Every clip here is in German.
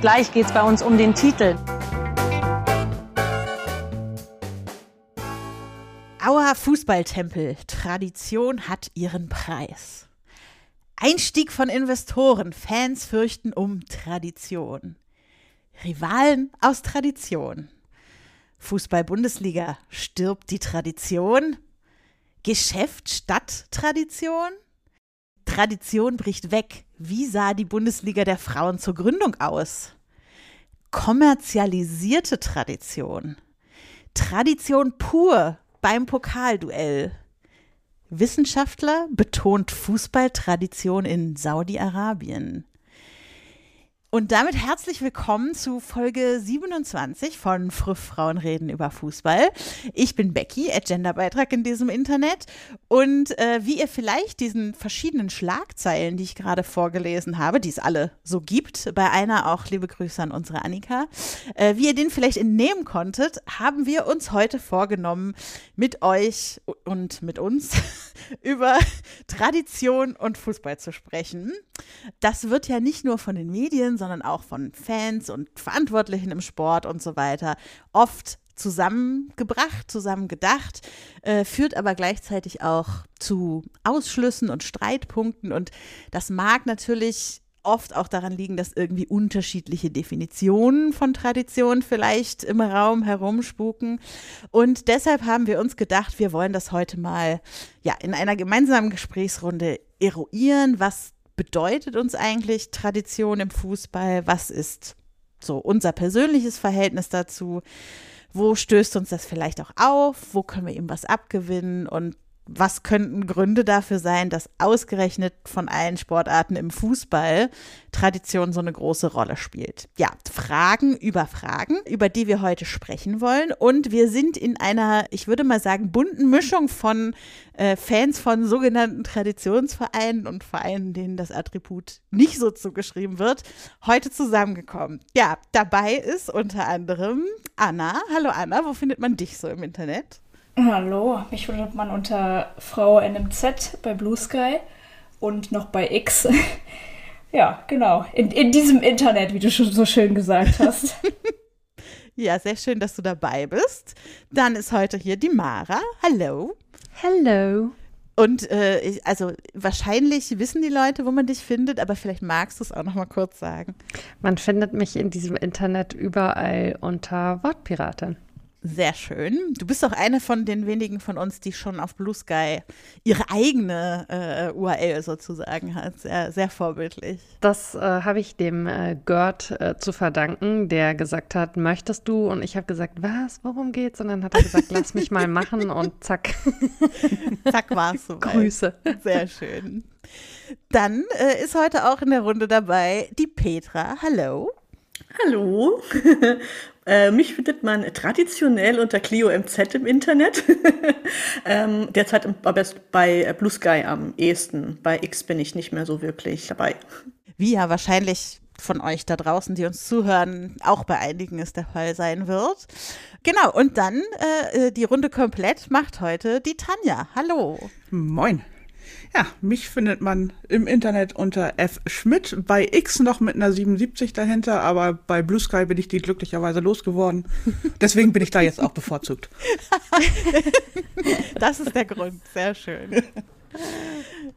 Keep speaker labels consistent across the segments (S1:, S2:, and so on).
S1: Gleich geht es bei uns um den Titel.
S2: Auer Fußballtempel. Tradition hat ihren Preis. Einstieg von Investoren. Fans fürchten um Tradition. Rivalen aus Tradition. Fußball-Bundesliga. Stirbt die Tradition? Geschäft statt Tradition? Tradition bricht weg. Wie sah die Bundesliga der Frauen zur Gründung aus? Kommerzialisierte Tradition. Tradition pur beim Pokalduell. Wissenschaftler betont Fußballtradition in Saudi-Arabien. Und damit herzlich willkommen zu Folge 27 von Früff Frauen reden über Fußball. Ich bin Becky, Agenda-Beitrag in diesem Internet. Und äh, wie ihr vielleicht diesen verschiedenen Schlagzeilen, die ich gerade vorgelesen habe, die es alle so gibt, bei einer auch liebe Grüße an unsere Annika, äh, wie ihr den vielleicht entnehmen konntet, haben wir uns heute vorgenommen, mit euch und mit uns über Tradition und Fußball zu sprechen. Das wird ja nicht nur von den Medien, sondern auch von Fans und Verantwortlichen im Sport und so weiter oft zusammengebracht, zusammengedacht, äh, führt aber gleichzeitig auch zu Ausschlüssen und Streitpunkten. Und das mag natürlich oft auch daran liegen, dass irgendwie unterschiedliche Definitionen von Tradition vielleicht im Raum herumspuken. Und deshalb haben wir uns gedacht, wir wollen das heute mal ja in einer gemeinsamen Gesprächsrunde eruieren, was bedeutet uns eigentlich Tradition im Fußball? Was ist so unser persönliches Verhältnis dazu? Wo stößt uns das vielleicht auch auf? Wo können wir ihm was abgewinnen? Und was könnten Gründe dafür sein, dass ausgerechnet von allen Sportarten im Fußball Tradition so eine große Rolle spielt? Ja, Fragen über Fragen, über die wir heute sprechen wollen. Und wir sind in einer, ich würde mal sagen, bunten Mischung von äh, Fans von sogenannten Traditionsvereinen und Vereinen, denen das Attribut nicht so zugeschrieben wird, heute zusammengekommen. Ja, dabei ist unter anderem Anna. Hallo Anna, wo findet man dich so im Internet?
S3: Hallo, mich findet man unter Frau NMZ bei Blue Sky und noch bei X. ja, genau. In, in diesem Internet, wie du schon so schön gesagt hast.
S2: ja, sehr schön, dass du dabei bist. Dann ist heute hier die Mara. Hallo.
S4: Hallo.
S2: Und äh, also wahrscheinlich wissen die Leute, wo man dich findet, aber vielleicht magst du es auch noch mal kurz sagen.
S4: Man findet mich in diesem Internet überall unter Wortpiratin.
S2: Sehr schön. Du bist auch eine von den wenigen von uns, die schon auf Blue Sky ihre eigene äh, URL sozusagen hat. Sehr, sehr vorbildlich.
S4: Das äh, habe ich dem äh, Gerd äh, zu verdanken, der gesagt hat, möchtest du? Und ich habe gesagt, was, worum geht's? Und dann hat er gesagt, lass mich mal machen und zack.
S2: zack war es so.
S4: Grüße.
S2: Sehr schön. Dann äh, ist heute auch in der Runde dabei die Petra. Hallo.
S5: Hallo. Äh, mich findet man traditionell unter Clio MZ im Internet. ähm, derzeit aber bei Blue Sky am ehesten. Bei X bin ich nicht mehr so wirklich dabei.
S2: Wie ja wahrscheinlich von euch da draußen, die uns zuhören, auch bei einigen es der Fall sein wird. Genau, und dann äh, äh die Runde komplett macht heute die Tanja. Hallo.
S6: Moin. Ja, mich findet man im Internet unter F. Schmidt, bei X noch mit einer 77 dahinter, aber bei Blue Sky bin ich die glücklicherweise losgeworden. Deswegen bin ich da jetzt auch bevorzugt.
S2: das ist der Grund, sehr schön.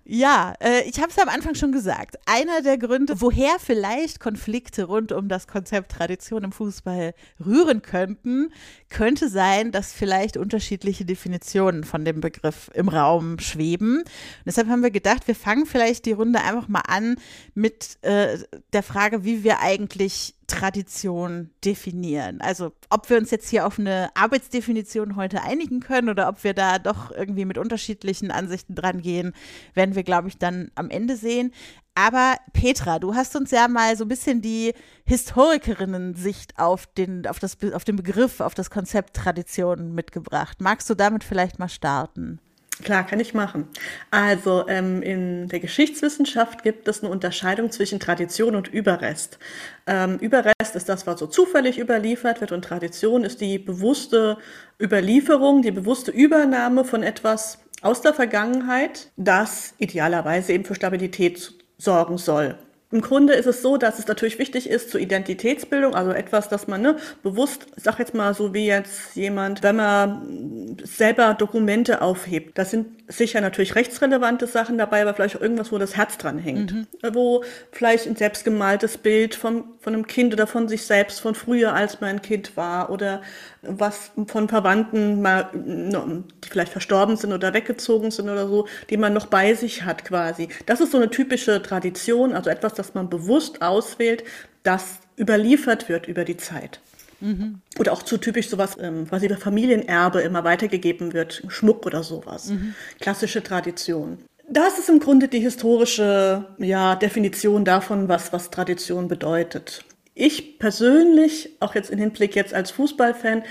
S2: Ja, äh, ich habe es am Anfang schon gesagt. Einer der Gründe, woher vielleicht Konflikte rund um das Konzept Tradition im Fußball rühren könnten, könnte sein, dass vielleicht unterschiedliche Definitionen von dem Begriff im Raum schweben. Und deshalb haben wir gedacht, wir fangen vielleicht die Runde einfach mal an mit äh, der Frage, wie wir eigentlich Tradition definieren? Also ob wir uns jetzt hier auf eine Arbeitsdefinition heute einigen können oder ob wir da doch irgendwie mit unterschiedlichen Ansichten dran gehen, werden wir, glaube ich, dann am Ende sehen. Aber Petra, du hast uns ja mal so ein bisschen die Historikerinnen-Sicht auf den, auf, das, auf den Begriff, auf das Konzept Tradition mitgebracht. Magst du damit vielleicht mal starten?
S5: Klar, kann ich machen. Also ähm, in der Geschichtswissenschaft gibt es eine Unterscheidung zwischen Tradition und Überrest. Ähm, Überrest ist das, was so zufällig überliefert wird und Tradition ist die bewusste Überlieferung, die bewusste Übernahme von etwas aus der Vergangenheit, das idealerweise eben für Stabilität sorgen soll. Im Grunde ist es so, dass es natürlich wichtig ist zur Identitätsbildung, also etwas, dass man ne, bewusst, sag jetzt mal so wie jetzt jemand, wenn man selber Dokumente aufhebt, das sind sicher natürlich rechtsrelevante Sachen dabei, aber vielleicht auch irgendwas, wo das Herz dran hängt. Mhm. Wo vielleicht ein selbstgemaltes Bild von, von einem Kind oder von sich selbst, von früher, als man ein Kind war oder was von Verwandten mal, die vielleicht verstorben sind oder weggezogen sind oder so, die man noch bei sich hat quasi. Das ist so eine typische Tradition, also etwas, das man bewusst auswählt, das überliefert wird über die Zeit. Mhm. Oder auch zu typisch sowas, ähm, quasi über Familienerbe immer weitergegeben wird, Schmuck oder sowas. Mhm. Klassische Tradition. Das ist im Grunde die historische ja, Definition davon, was, was Tradition bedeutet. Ich persönlich, auch jetzt im Hinblick jetzt als Fußballfan,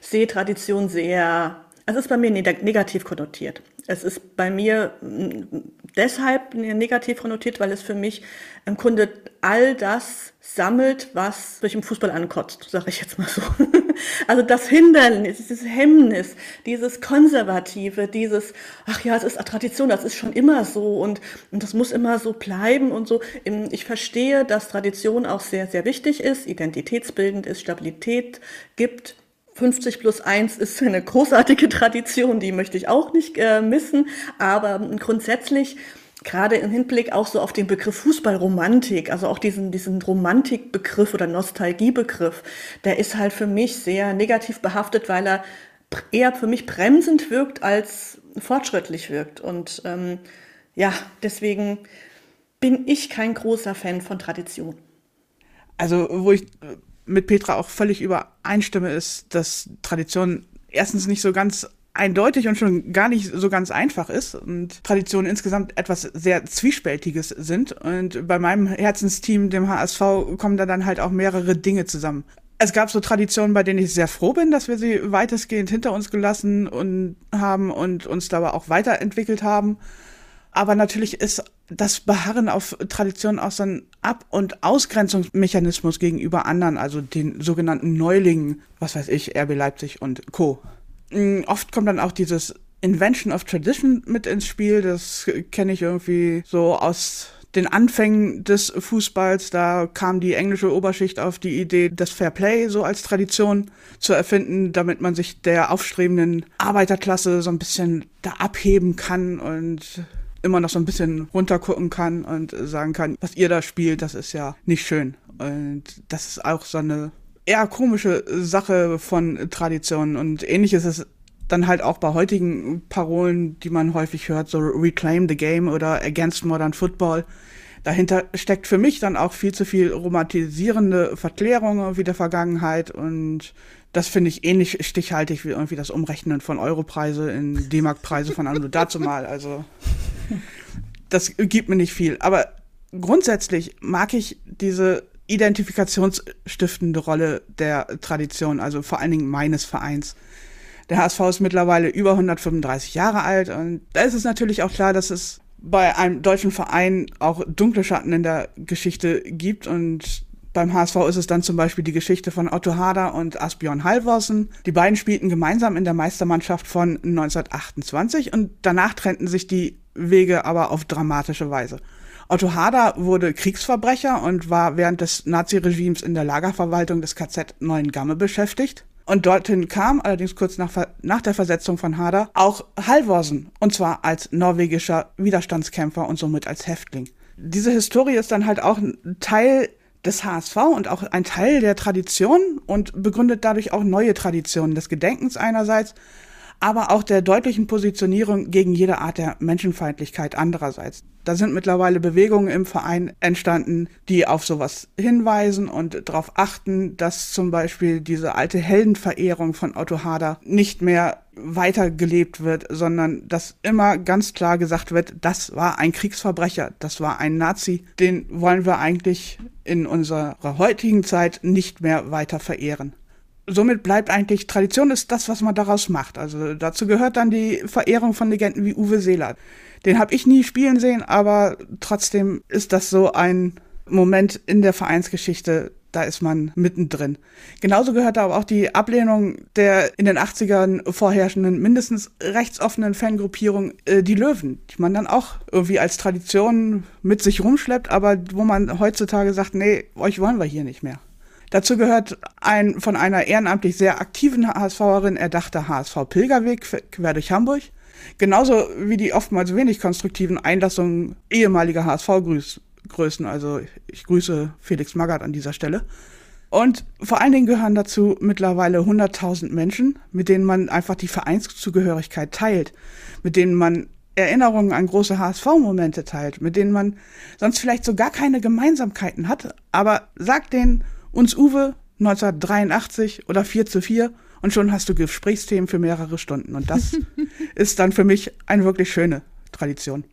S5: sehe Tradition sehr, also es ist bei mir negativ konnotiert. Es ist bei mir mm, deshalb negativ konnotiert, weil es für mich im Grunde all das sammelt, was durch den Fußball ankotzt, sage ich jetzt mal so. Also das Hindernis, dieses Hemmnis, dieses Konservative, dieses, ach ja, es ist Tradition, das ist schon immer so und, und das muss immer so bleiben und so. Ich verstehe, dass Tradition auch sehr, sehr wichtig ist, identitätsbildend ist, Stabilität gibt. 50 plus 1 ist eine großartige Tradition, die möchte ich auch nicht äh, missen, aber grundsätzlich gerade im Hinblick auch so auf den Begriff Fußballromantik, also auch diesen, diesen Romantikbegriff oder Nostalgiebegriff, der ist halt für mich sehr negativ behaftet, weil er eher für mich bremsend wirkt als fortschrittlich wirkt. Und ähm, ja, deswegen bin ich kein großer Fan von Tradition.
S6: Also, wo ich mit Petra auch völlig übereinstimme, ist, dass Tradition erstens nicht so ganz eindeutig und schon gar nicht so ganz einfach ist und Traditionen insgesamt etwas sehr Zwiespältiges sind. Und bei meinem Herzensteam, dem HSV, kommen da dann halt auch mehrere Dinge zusammen. Es gab so Traditionen, bei denen ich sehr froh bin, dass wir sie weitestgehend hinter uns gelassen und haben und uns dabei auch weiterentwickelt haben. Aber natürlich ist das Beharren auf Traditionen auch so ein Ab- und Ausgrenzungsmechanismus gegenüber anderen, also den sogenannten Neulingen, was weiß ich, RB Leipzig und Co. Mm, oft kommt dann auch dieses Invention of Tradition mit ins Spiel. Das kenne ich irgendwie so aus den Anfängen des Fußballs. Da kam die englische Oberschicht auf die Idee, das Fair Play so als Tradition zu erfinden, damit man sich der aufstrebenden Arbeiterklasse so ein bisschen da abheben kann und immer noch so ein bisschen runtergucken kann und sagen kann, was ihr da spielt, das ist ja nicht schön. Und das ist auch so eine eher komische Sache von Traditionen und ähnliches ist dann halt auch bei heutigen Parolen, die man häufig hört, so Reclaim the Game oder Against Modern Football. Dahinter steckt für mich dann auch viel zu viel romantisierende Verklärung wie der Vergangenheit und das finde ich ähnlich stichhaltig wie irgendwie das Umrechnen von Europreise in D-Mark-Preise von Anno dazu mal. Also das gibt mir nicht viel. Aber grundsätzlich mag ich diese identifikationsstiftende Rolle der Tradition, also vor allen Dingen meines Vereins. Der HSV ist mittlerweile über 135 Jahre alt und da ist es natürlich auch klar, dass es bei einem deutschen Verein auch dunkle Schatten in der Geschichte gibt und beim HSV ist es dann zum Beispiel die Geschichte von Otto Hader und Asbjörn Halvorsen. Die beiden spielten gemeinsam in der Meistermannschaft von 1928 und danach trennten sich die Wege aber auf dramatische Weise. Otto Hader wurde Kriegsverbrecher und war während des Naziregimes in der Lagerverwaltung des KZ Neuengamme beschäftigt. Und dorthin kam, allerdings kurz nach, nach der Versetzung von Hader, auch Halvorsen, und zwar als norwegischer Widerstandskämpfer und somit als Häftling. Diese Historie ist dann halt auch ein Teil des HSV und auch ein Teil der Tradition und begründet dadurch auch neue Traditionen des Gedenkens einerseits, aber auch der deutlichen Positionierung gegen jede Art der Menschenfeindlichkeit andererseits. Da sind mittlerweile Bewegungen im Verein entstanden, die auf sowas hinweisen und darauf achten, dass zum Beispiel diese alte Heldenverehrung von Otto Hader nicht mehr weitergelebt wird, sondern dass immer ganz klar gesagt wird, das war ein Kriegsverbrecher, das war ein Nazi, den wollen wir eigentlich in unserer heutigen Zeit nicht mehr weiter verehren somit bleibt eigentlich Tradition ist das, was man daraus macht. Also dazu gehört dann die Verehrung von Legenden wie Uwe Seeler. Den habe ich nie spielen sehen, aber trotzdem ist das so ein Moment in der Vereinsgeschichte, da ist man mittendrin. Genauso gehört aber auch die Ablehnung der in den 80ern vorherrschenden, mindestens rechtsoffenen Fangruppierung, äh, die Löwen, die man dann auch irgendwie als Tradition mit sich rumschleppt, aber wo man heutzutage sagt, nee, euch wollen wir hier nicht mehr. Dazu gehört ein von einer ehrenamtlich sehr aktiven HSVerin erdachter HSV-Pilgerweg quer durch Hamburg. Genauso wie die oftmals wenig konstruktiven Einlassungen ehemaliger HSV-Größen. Also ich grüße Felix Magath an dieser Stelle. Und vor allen Dingen gehören dazu mittlerweile 100.000 Menschen, mit denen man einfach die Vereinszugehörigkeit teilt, mit denen man Erinnerungen an große HSV-Momente teilt, mit denen man sonst vielleicht so gar keine Gemeinsamkeiten hat, aber sagt denen, uns Uwe 1983 oder 4 zu 4 und schon hast du Gesprächsthemen für mehrere Stunden. Und das ist dann für mich eine wirklich schöne Tradition.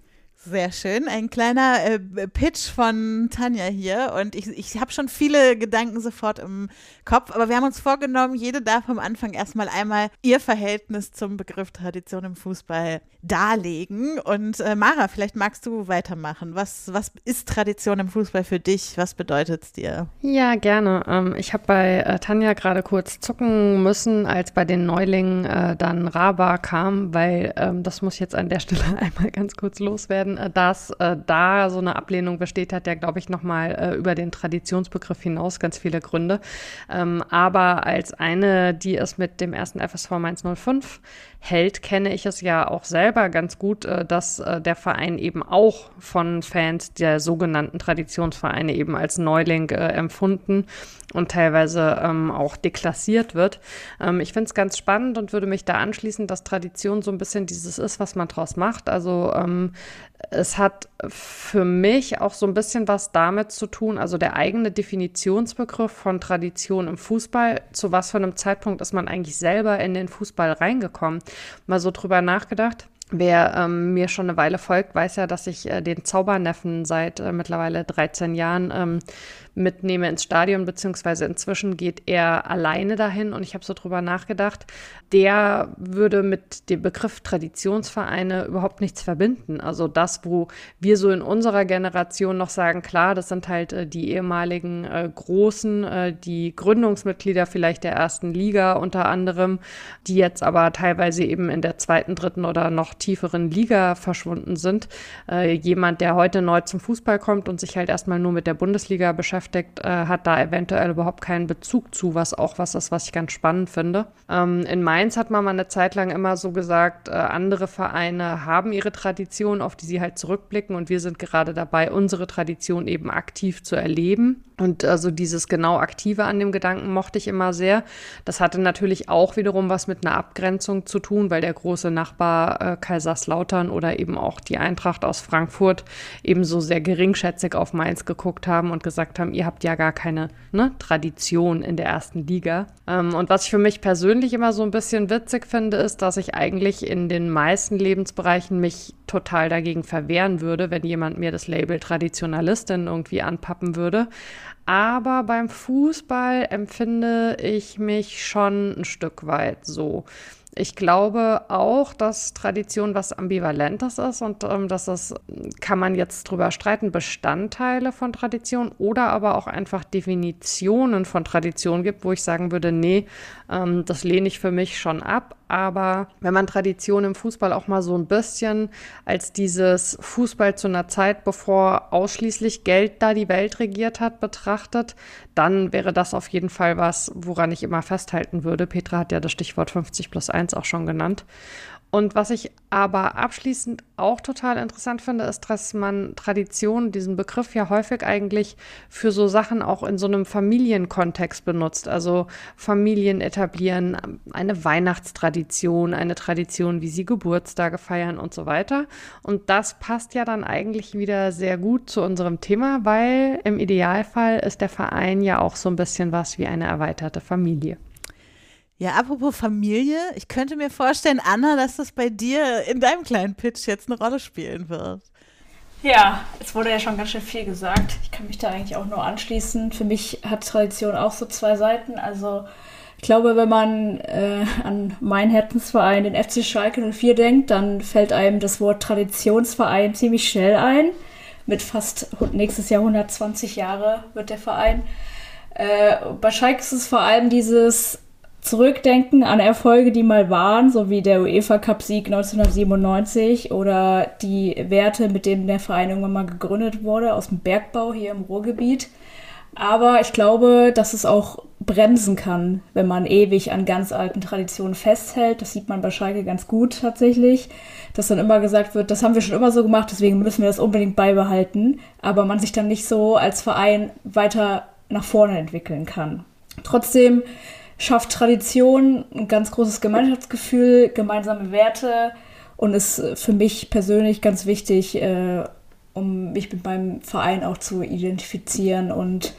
S2: Sehr schön. Ein kleiner äh, Pitch von Tanja hier. Und ich, ich habe schon viele Gedanken sofort im Kopf. Aber wir haben uns vorgenommen, jede darf am Anfang erstmal einmal ihr Verhältnis zum Begriff Tradition im Fußball darlegen. Und äh, Mara, vielleicht magst du weitermachen. Was, was ist Tradition im Fußball für dich? Was bedeutet es dir?
S4: Ja, gerne. Ähm, ich habe bei äh, Tanja gerade kurz zucken müssen, als bei den Neulingen äh, dann Raba kam, weil ähm, das muss jetzt an der Stelle einmal ganz kurz loswerden werden, dass äh, da so eine Ablehnung besteht, hat ja, glaube ich, nochmal äh, über den Traditionsbegriff hinaus ganz viele Gründe. Ähm, aber als eine, die es mit dem ersten FSV Mainz 05 hält, kenne ich es ja auch selber ganz gut, äh, dass äh, der Verein eben auch von Fans der sogenannten Traditionsvereine eben als Neuling äh, empfunden und teilweise ähm, auch deklassiert wird. Ähm, ich finde es ganz spannend und würde mich da anschließen, dass Tradition so ein bisschen dieses ist, was man draus macht. Also ähm, es hat für mich auch so ein bisschen was damit zu tun, also der eigene Definitionsbegriff von Tradition im Fußball, zu was für einem Zeitpunkt ist man eigentlich selber in den Fußball reingekommen. Mal so drüber nachgedacht. Wer ähm, mir schon eine Weile folgt, weiß ja, dass ich äh, den Zauberneffen seit äh, mittlerweile 13 Jahren ähm, mitnehme ins Stadion, beziehungsweise inzwischen geht er alleine dahin und ich habe so drüber nachgedacht, der würde mit dem Begriff Traditionsvereine überhaupt nichts verbinden. Also das, wo wir so in unserer Generation noch sagen, klar, das sind halt äh, die ehemaligen äh, Großen, äh, die Gründungsmitglieder vielleicht der ersten Liga unter anderem, die jetzt aber teilweise eben in der zweiten, dritten oder noch tieferen Liga verschwunden sind. Äh, jemand, der heute neu zum Fußball kommt und sich halt erstmal nur mit der Bundesliga beschäftigt, beschäftigt, äh, hat da eventuell überhaupt keinen Bezug zu, was auch was ist, was ich ganz spannend finde. Ähm, in Mainz hat man mal eine Zeit lang immer so gesagt, äh, andere Vereine haben ihre Tradition, auf die sie halt zurückblicken und wir sind gerade dabei, unsere Tradition eben aktiv zu erleben. Und also dieses genau Aktive an dem Gedanken mochte ich immer sehr. Das hatte natürlich auch wiederum was mit einer Abgrenzung zu tun, weil der große Nachbar äh, Kaiserslautern oder eben auch die Eintracht aus Frankfurt ebenso sehr geringschätzig auf Mainz geguckt haben und gesagt haben, ihr habt ja gar keine ne, Tradition in der ersten Liga. Ähm, und was ich für mich persönlich immer so ein bisschen witzig finde, ist, dass ich eigentlich in den meisten Lebensbereichen mich total dagegen verwehren würde, wenn jemand mir das Label Traditionalistin irgendwie anpappen würde. Aber beim Fußball empfinde ich mich schon ein Stück weit so. Ich glaube auch, dass Tradition was Ambivalentes ist und ähm, dass das, kann man jetzt drüber streiten, Bestandteile von Tradition oder aber auch einfach Definitionen von Tradition gibt, wo ich sagen würde, nee, ähm, das lehne ich für mich schon ab. Aber wenn man Tradition im Fußball auch mal so ein bisschen als dieses Fußball zu einer Zeit, bevor ausschließlich Geld da die Welt regiert hat, betrachtet, dann wäre das auf jeden Fall was, woran ich immer festhalten würde. Petra hat ja das Stichwort 50 plus 1 auch schon genannt. Und was ich aber abschließend auch total interessant finde, ist, dass man Tradition, diesen Begriff ja häufig eigentlich für so Sachen auch in so einem Familienkontext benutzt. Also Familien etablieren eine Weihnachtstradition, eine Tradition, wie sie Geburtstage feiern und so weiter. Und das passt ja dann eigentlich wieder sehr gut zu unserem Thema, weil im Idealfall ist der Verein ja auch so ein bisschen was wie eine erweiterte Familie.
S2: Ja, apropos Familie, ich könnte mir vorstellen, Anna, dass das bei dir in deinem kleinen Pitch jetzt eine Rolle spielen wird.
S3: Ja, es wurde ja schon ganz schön viel gesagt. Ich kann mich da eigentlich auch nur anschließen. Für mich hat Tradition auch so zwei Seiten. Also ich glaube, wenn man äh, an meinen Herzensverein, den FC Schalke 04 denkt, dann fällt einem das Wort Traditionsverein ziemlich schnell ein. Mit fast nächstes Jahr 120 Jahre wird der Verein. Äh, bei Schalke ist es vor allem dieses zurückdenken an Erfolge, die mal waren, so wie der UEFA Cup Sieg 1997 oder die Werte, mit denen der Verein irgendwann mal gegründet wurde, aus dem Bergbau hier im Ruhrgebiet. Aber ich glaube, dass es auch bremsen kann, wenn man ewig an ganz alten Traditionen festhält. Das sieht man bei Schalke ganz gut tatsächlich, dass dann immer gesagt wird, das haben wir schon immer so gemacht, deswegen müssen wir das unbedingt beibehalten. Aber man sich dann nicht so als Verein weiter nach vorne entwickeln kann. Trotzdem schafft Tradition, ein ganz großes Gemeinschaftsgefühl, gemeinsame Werte und ist für mich persönlich ganz wichtig, äh, um mich mit meinem Verein auch zu identifizieren und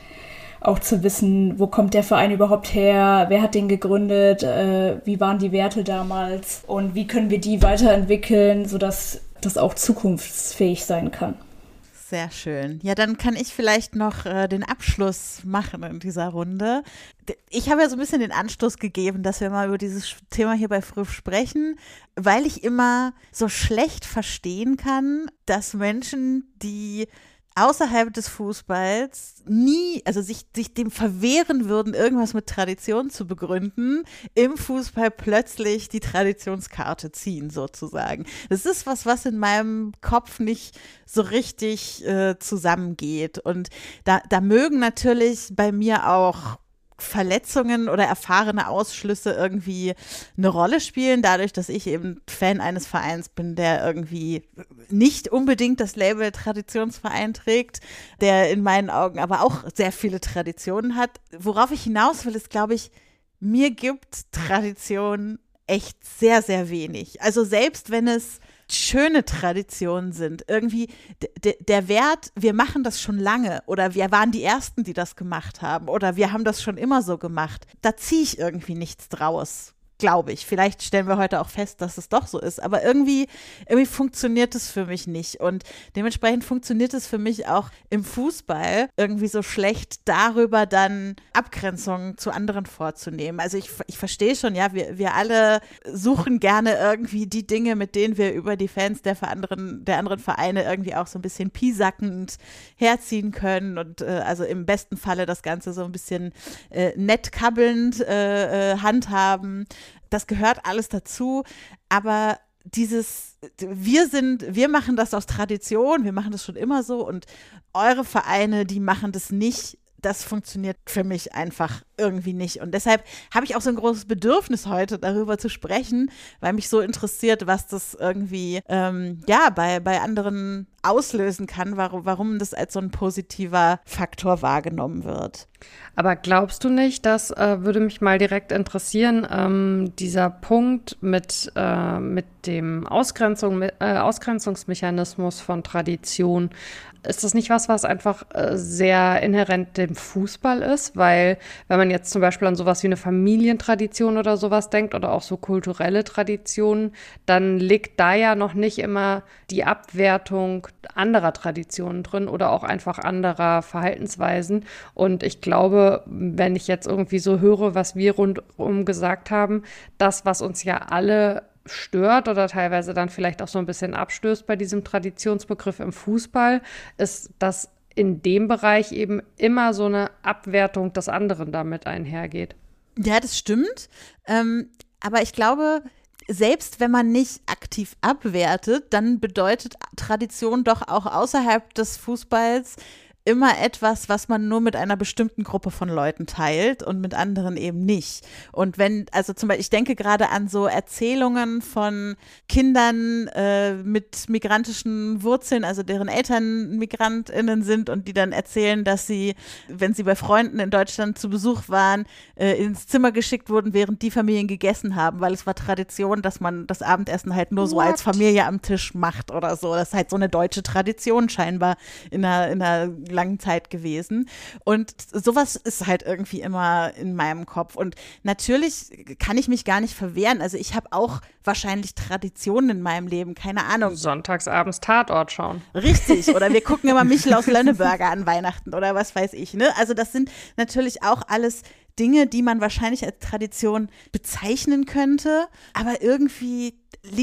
S3: auch zu wissen, wo kommt der Verein überhaupt her, wer hat den gegründet, äh, wie waren die Werte damals und wie können wir die weiterentwickeln, sodass das auch zukunftsfähig sein kann.
S2: Sehr schön. Ja, dann kann ich vielleicht noch äh, den Abschluss machen in dieser Runde. Ich habe ja so ein bisschen den Anstoß gegeben, dass wir mal über dieses Thema hier bei Früh sprechen, weil ich immer so schlecht verstehen kann, dass Menschen, die außerhalb des Fußballs nie, also sich, sich dem verwehren würden, irgendwas mit Tradition zu begründen, im Fußball plötzlich die Traditionskarte ziehen, sozusagen. Das ist was, was in meinem Kopf nicht so richtig äh, zusammengeht. Und da, da mögen natürlich bei mir auch Verletzungen oder erfahrene Ausschlüsse irgendwie eine Rolle spielen, dadurch, dass ich eben Fan eines Vereins bin, der irgendwie nicht unbedingt das Label Traditionsverein trägt, der in meinen Augen aber auch sehr viele Traditionen hat. Worauf ich hinaus will, ist, glaube ich, mir gibt Tradition echt sehr, sehr wenig. Also selbst wenn es schöne Traditionen sind. Irgendwie der Wert, wir machen das schon lange oder wir waren die Ersten, die das gemacht haben oder wir haben das schon immer so gemacht. Da ziehe ich irgendwie nichts draus glaube ich. Vielleicht stellen wir heute auch fest, dass es doch so ist. Aber irgendwie, irgendwie funktioniert es für mich nicht. Und dementsprechend funktioniert es für mich auch im Fußball irgendwie so schlecht, darüber dann Abgrenzungen zu anderen vorzunehmen. Also ich, ich verstehe schon, ja, wir, wir alle suchen gerne irgendwie die Dinge, mit denen wir über die Fans der, anderen, der anderen Vereine irgendwie auch so ein bisschen piesackend herziehen können und äh, also im besten Falle das Ganze so ein bisschen äh, nett kabbelnd äh, äh handhaben das gehört alles dazu, aber dieses, wir sind, wir machen das aus Tradition, wir machen das schon immer so und eure Vereine, die machen das nicht das funktioniert für mich einfach irgendwie nicht. Und deshalb habe ich auch so ein großes Bedürfnis heute darüber zu sprechen, weil mich so interessiert, was das irgendwie ähm, ja bei, bei anderen auslösen kann, warum, warum das als so ein positiver Faktor wahrgenommen wird.
S4: Aber glaubst du nicht, das äh, würde mich mal direkt interessieren, ähm, dieser Punkt mit, äh, mit dem Ausgrenzung, äh, Ausgrenzungsmechanismus von Tradition, ist das nicht was, was einfach äh, sehr inhärent dem Fußball ist? Weil, wenn man jetzt zum Beispiel an sowas wie eine Familientradition oder sowas denkt oder auch so kulturelle Traditionen, dann liegt da ja noch nicht immer die Abwertung anderer Traditionen drin oder auch einfach anderer Verhaltensweisen. Und ich glaube, wenn ich jetzt irgendwie so höre, was wir rundum gesagt haben, das, was uns ja alle stört oder teilweise dann vielleicht auch so ein bisschen abstößt bei diesem Traditionsbegriff im Fußball, ist, dass in dem Bereich eben immer so eine Abwertung des anderen damit einhergeht.
S2: Ja, das stimmt. Ähm, aber ich glaube, selbst wenn man nicht aktiv abwertet, dann bedeutet Tradition doch auch außerhalb des Fußballs immer etwas, was man nur mit einer bestimmten Gruppe von Leuten teilt und mit anderen eben nicht. Und wenn, also zum Beispiel, ich denke gerade an so Erzählungen von Kindern äh, mit migrantischen Wurzeln, also deren Eltern MigrantInnen sind und die dann erzählen, dass sie, wenn sie bei Freunden in Deutschland zu Besuch waren, äh, ins Zimmer geschickt wurden, während die Familien gegessen haben, weil es war Tradition, dass man das Abendessen halt nur so
S4: What?
S2: als Familie am Tisch macht oder so. Das ist halt so eine deutsche Tradition scheinbar in einer, in einer langen Zeit gewesen. Und sowas ist halt irgendwie immer in meinem Kopf. Und natürlich kann ich mich gar nicht verwehren. Also ich habe auch wahrscheinlich Traditionen in meinem Leben, keine Ahnung.
S4: Sonntagsabends Tatort schauen.
S2: Richtig. Oder wir gucken immer Michel aus Lönneberger an Weihnachten oder was weiß ich. Ne? Also das sind natürlich auch alles Dinge, die man wahrscheinlich als Tradition bezeichnen könnte. Aber irgendwie,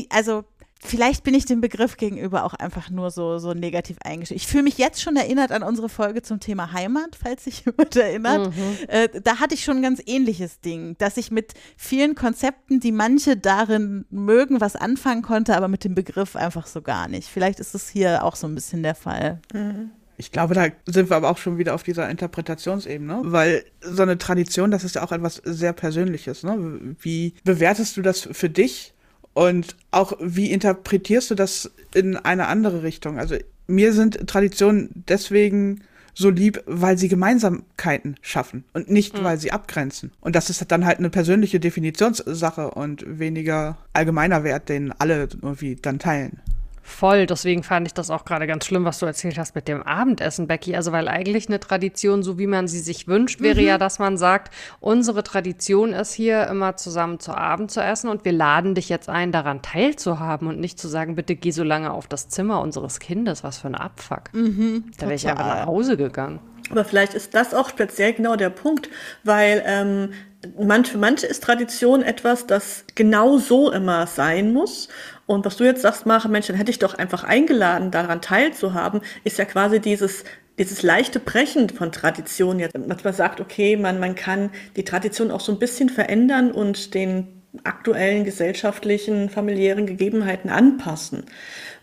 S2: also vielleicht bin ich dem Begriff gegenüber auch einfach nur so, so negativ eingestellt. Ich fühle mich jetzt schon erinnert an unsere Folge zum Thema Heimat, falls sich jemand erinnert. Äh, da hatte ich schon ein ganz ähnliches Ding, dass ich mit vielen Konzepten, die manche darin mögen, was anfangen konnte, aber mit dem Begriff einfach so gar nicht. Vielleicht ist es hier auch so ein bisschen der Fall.
S6: Ich glaube, da sind wir aber auch schon wieder auf dieser Interpretationsebene, weil so eine Tradition, das ist ja auch etwas sehr Persönliches. Ne? Wie bewertest du das für dich und auch wie interpretierst du das in eine andere Richtung? Also mir sind Traditionen deswegen so lieb, weil sie Gemeinsamkeiten schaffen und nicht, weil sie abgrenzen. Und das ist dann halt eine persönliche Definitionssache und weniger allgemeiner Wert, den alle irgendwie dann teilen.
S4: Voll, deswegen fand ich das auch gerade ganz schlimm, was du erzählt hast mit dem Abendessen, Becky. Also, weil eigentlich eine Tradition, so wie man sie sich wünscht, wäre ja, dass man sagt, unsere Tradition ist hier immer zusammen zu Abend zu essen und wir laden dich jetzt ein, daran teilzuhaben und nicht zu sagen, bitte geh so lange auf das Zimmer unseres Kindes. Was für ein Abfuck. da wäre ich einfach nach Hause gegangen.
S5: Aber vielleicht ist das auch speziell genau der Punkt, weil ähm, manch, für manche ist Tradition etwas, das genau so immer sein muss. Und was du jetzt sagst, Mara, Mensch, dann hätte ich doch einfach eingeladen, daran teilzuhaben, ist ja quasi dieses dieses leichte Brechen von Tradition jetzt, dass man sagt, okay, man, man kann die Tradition auch so ein bisschen verändern und den aktuellen gesellschaftlichen, familiären Gegebenheiten anpassen.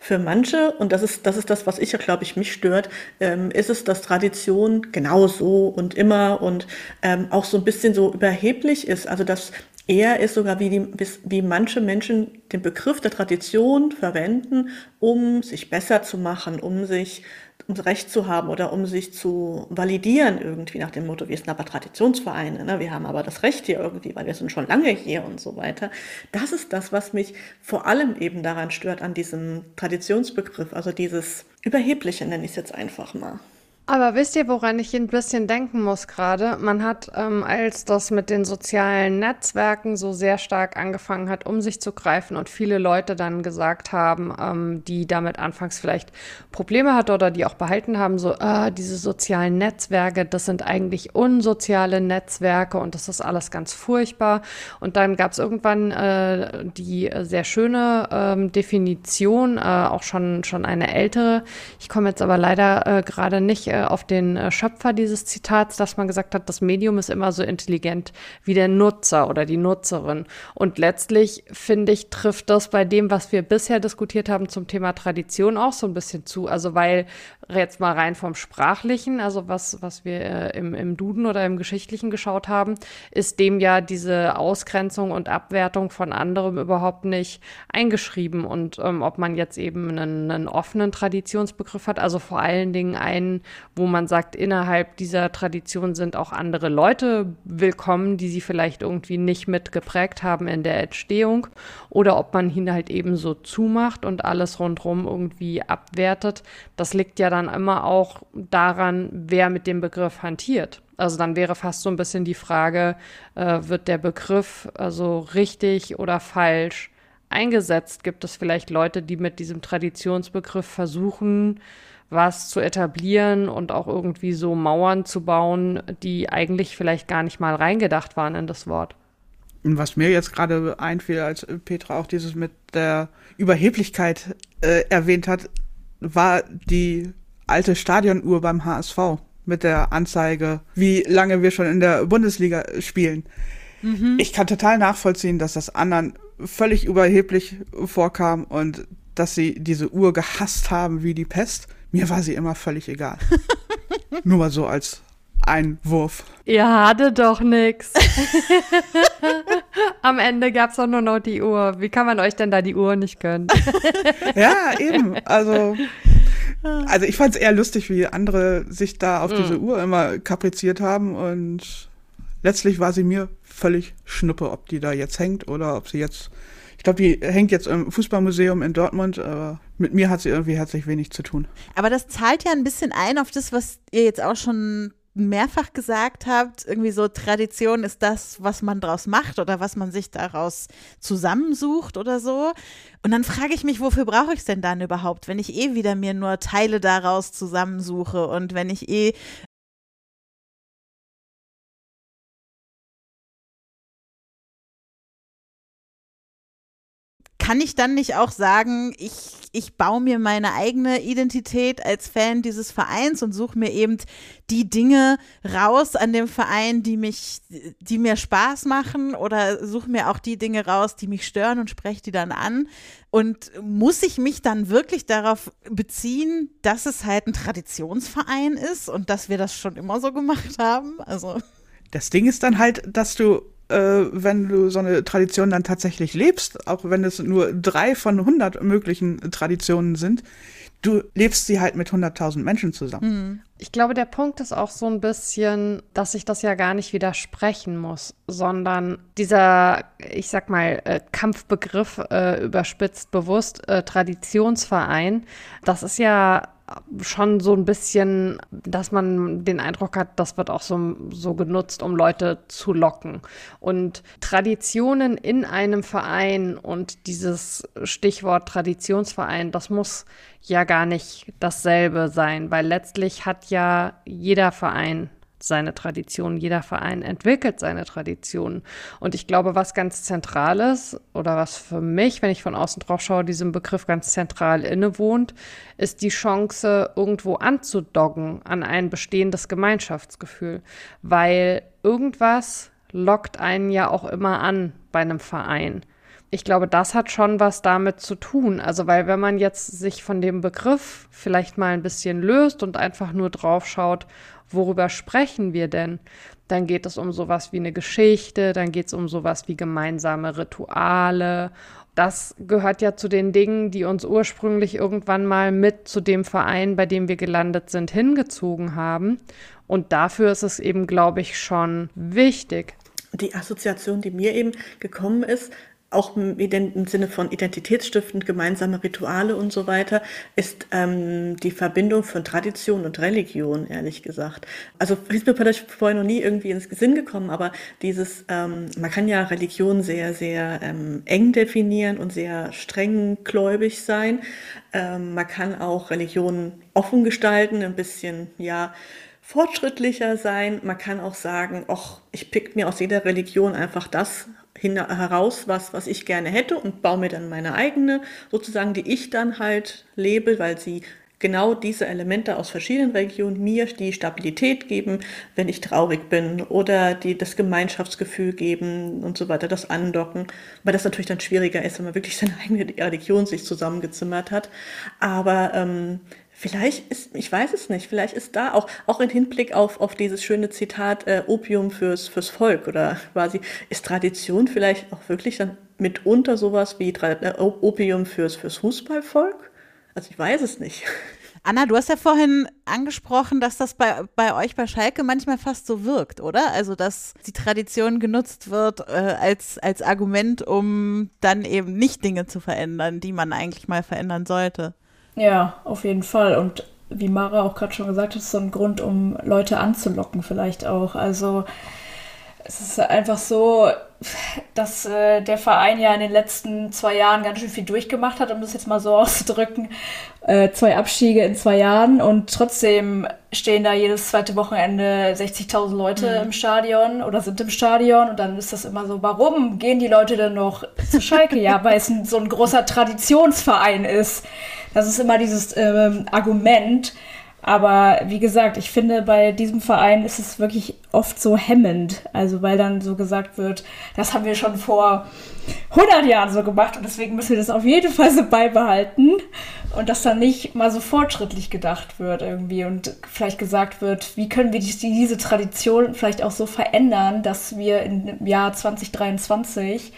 S5: Für manche, und das ist, das ist das, was ich ja, glaube ich, mich stört, ähm, ist es, dass Tradition genau so und immer und ähm, auch so ein bisschen so überheblich ist. Also dass eher ist sogar, wie, die, wie manche Menschen den Begriff der Tradition verwenden, um sich besser zu machen, um sich um Recht zu haben oder um sich zu validieren irgendwie nach dem Motto, wir sind aber Traditionsvereine, ne? wir haben aber das Recht hier irgendwie, weil wir sind schon lange hier und so weiter. Das ist das, was mich vor allem eben daran stört, an diesem Traditionsbegriff, also dieses Überhebliche nenne ich es jetzt einfach mal.
S4: Aber wisst ihr, woran ich ein bisschen denken muss gerade? Man hat, ähm, als das mit den sozialen Netzwerken so sehr stark angefangen hat, um sich zu greifen und viele Leute dann gesagt haben, ähm, die damit anfangs vielleicht Probleme hatten oder die auch behalten haben, so, ah, diese sozialen Netzwerke, das sind eigentlich unsoziale Netzwerke und das ist alles ganz furchtbar. Und dann gab es irgendwann äh, die äh, sehr schöne ähm, Definition, äh, auch schon, schon eine ältere. Ich komme jetzt aber leider äh, gerade nicht äh, auf den äh, Schöpfer dieses Zitats, dass man gesagt hat, das Medium ist immer so intelligent wie der Nutzer oder die Nutzerin. Und letztlich, finde ich, trifft das bei dem, was wir bisher diskutiert haben zum Thema Tradition auch so ein bisschen zu. Also weil jetzt mal rein vom Sprachlichen, also was, was wir äh, im, im Duden oder im Geschichtlichen geschaut haben, ist dem ja diese Ausgrenzung und Abwertung von anderem überhaupt nicht eingeschrieben. Und ähm, ob man jetzt eben einen, einen offenen Traditionsbegriff hat, also vor allen Dingen einen, wo man sagt, innerhalb dieser Tradition sind auch andere Leute willkommen, die sie vielleicht irgendwie nicht mitgeprägt haben in der Entstehung, oder ob man ihn halt eben so zumacht und alles rundherum irgendwie abwertet. Das liegt ja dann immer auch daran, wer mit dem Begriff hantiert. Also dann wäre fast so ein bisschen die Frage, äh, wird der Begriff also richtig oder falsch eingesetzt? Gibt es vielleicht Leute, die mit diesem Traditionsbegriff versuchen, was zu etablieren und auch irgendwie so Mauern zu bauen, die eigentlich vielleicht gar nicht mal reingedacht waren in das Wort?
S6: Und was mir jetzt gerade einfiel, als Petra auch dieses mit der Überheblichkeit äh, erwähnt hat, war die alte Stadionuhr beim HSV mit der Anzeige, wie lange wir schon in der Bundesliga spielen. Ich kann total nachvollziehen, dass das anderen völlig überheblich vorkam und dass sie diese Uhr gehasst haben wie die Pest. Mir war sie immer völlig egal. Nur mal so als Einwurf.
S4: Ihr hattet doch nix. Am Ende gab's doch nur noch die Uhr. Wie kann man euch denn da die Uhr nicht gönnen?
S6: ja, eben. Also, also ich fand es eher lustig, wie andere sich da auf diese Uhr immer kapriziert haben und letztlich war sie mir völlig schnuppe, ob die da jetzt hängt oder ob sie jetzt glaube, die hängt jetzt im Fußballmuseum in Dortmund, aber mit mir hat sie irgendwie herzlich wenig zu tun.
S2: Aber das zahlt ja ein bisschen ein auf das, was ihr jetzt auch schon mehrfach gesagt habt, irgendwie so Tradition ist das, was man draus macht oder was man sich daraus zusammensucht oder so. Und dann frage ich mich, wofür brauche ich es denn dann überhaupt, wenn ich eh wieder mir nur Teile daraus zusammensuche und wenn ich eh kann ich dann nicht auch sagen, ich, ich baue mir meine eigene Identität als Fan dieses Vereins und suche mir eben die Dinge raus an dem Verein, die mich, die mir Spaß machen oder suche mir auch die Dinge raus, die mich stören und spreche die dann an. Und muss ich mich dann wirklich darauf beziehen, dass es halt ein Traditionsverein ist und dass wir das schon immer so gemacht haben? Also.
S6: Das Ding ist dann halt, dass du wenn du so eine Tradition dann tatsächlich lebst, auch wenn es nur drei von hundert möglichen Traditionen sind, du lebst sie halt mit 100.000 Menschen zusammen.
S4: Mhm. Ich glaube, der Punkt ist auch so ein bisschen, dass ich das ja gar nicht widersprechen muss, sondern dieser, ich sag mal, äh, Kampfbegriff, äh, überspitzt bewusst, äh, Traditionsverein, das ist ja schon so ein bisschen, dass man den Eindruck hat, das wird auch so, so genutzt, um Leute zu locken. Und Traditionen in einem Verein und dieses Stichwort Traditionsverein, das muss ja gar nicht dasselbe sein, weil letztlich hat ja jeder Verein seine Tradition, jeder Verein entwickelt seine Tradition. Und ich glaube, was ganz zentral ist oder was für mich, wenn ich von außen drauf schaue, diesem Begriff ganz zentral innewohnt, ist die Chance, irgendwo anzudoggen an ein bestehendes Gemeinschaftsgefühl. Weil irgendwas lockt einen ja auch immer an bei einem Verein. Ich glaube, das hat schon was damit zu tun. Also, weil wenn man jetzt sich von dem Begriff vielleicht mal ein bisschen löst und einfach nur drauf schaut, worüber sprechen wir denn? Dann geht es um sowas wie eine Geschichte, dann geht es um sowas wie gemeinsame Rituale. Das gehört ja zu den Dingen, die uns ursprünglich irgendwann mal mit zu dem Verein, bei dem wir gelandet sind, hingezogen haben. Und dafür ist es eben, glaube ich, schon wichtig.
S5: Die Assoziation, die mir eben gekommen ist, auch im Sinne von identitätsstiftend, gemeinsame Rituale und so weiter, ist ähm, die Verbindung von Tradition und Religion, ehrlich gesagt. Also ist mir vielleicht vorher noch nie irgendwie ins Sinn gekommen, aber dieses, ähm, man kann ja Religion sehr, sehr ähm, eng definieren und sehr streng gläubig sein. Ähm, man kann auch Religion offen gestalten, ein bisschen, ja, fortschrittlicher sein. Man kann auch sagen, ach, ich pick mir aus jeder Religion einfach das heraus, was, was ich gerne hätte und baue mir dann meine eigene, sozusagen, die ich dann halt lebe, weil sie genau diese Elemente aus verschiedenen Regionen mir die Stabilität geben, wenn ich traurig bin oder die das Gemeinschaftsgefühl geben und so weiter, das Andocken, weil das natürlich dann schwieriger ist, wenn man wirklich seine eigene Religion sich zusammengezimmert hat. Aber ähm, Vielleicht ist, ich weiß es nicht, vielleicht ist da auch, auch in Hinblick auf, auf dieses schöne Zitat äh, Opium fürs, fürs Volk oder quasi, ist Tradition vielleicht auch wirklich dann mitunter sowas wie äh, Opium fürs, fürs Fußballvolk? Also ich weiß es nicht.
S2: Anna, du hast ja vorhin angesprochen, dass das bei, bei euch bei Schalke manchmal fast so wirkt, oder? Also, dass die Tradition genutzt wird äh, als, als Argument, um dann eben nicht Dinge zu verändern, die man eigentlich mal verändern sollte.
S3: Ja, auf jeden Fall. Und wie Mara auch gerade schon gesagt hat, ist so ein Grund, um Leute anzulocken, vielleicht auch. Also es ist einfach so, dass äh, der Verein ja in den letzten zwei Jahren ganz schön viel durchgemacht hat, um das jetzt mal so auszudrücken. Äh, zwei Abstiege in zwei Jahren und trotzdem stehen da jedes zweite Wochenende 60.000 Leute mhm. im Stadion oder sind im Stadion und dann ist das immer so, warum gehen die Leute denn noch zu Schalke? ja, weil es ein, so ein großer Traditionsverein ist. Das ist immer dieses ähm, Argument. Aber wie gesagt, ich finde, bei diesem Verein ist es wirklich oft so hemmend. Also, weil dann so gesagt wird, das haben wir schon vor 100 Jahren so gemacht und deswegen müssen wir das auf jeden Fall so beibehalten. und dass dann nicht mal so fortschrittlich gedacht wird irgendwie und vielleicht gesagt wird, wie können wir die, diese Tradition vielleicht auch so verändern, dass wir im Jahr 2023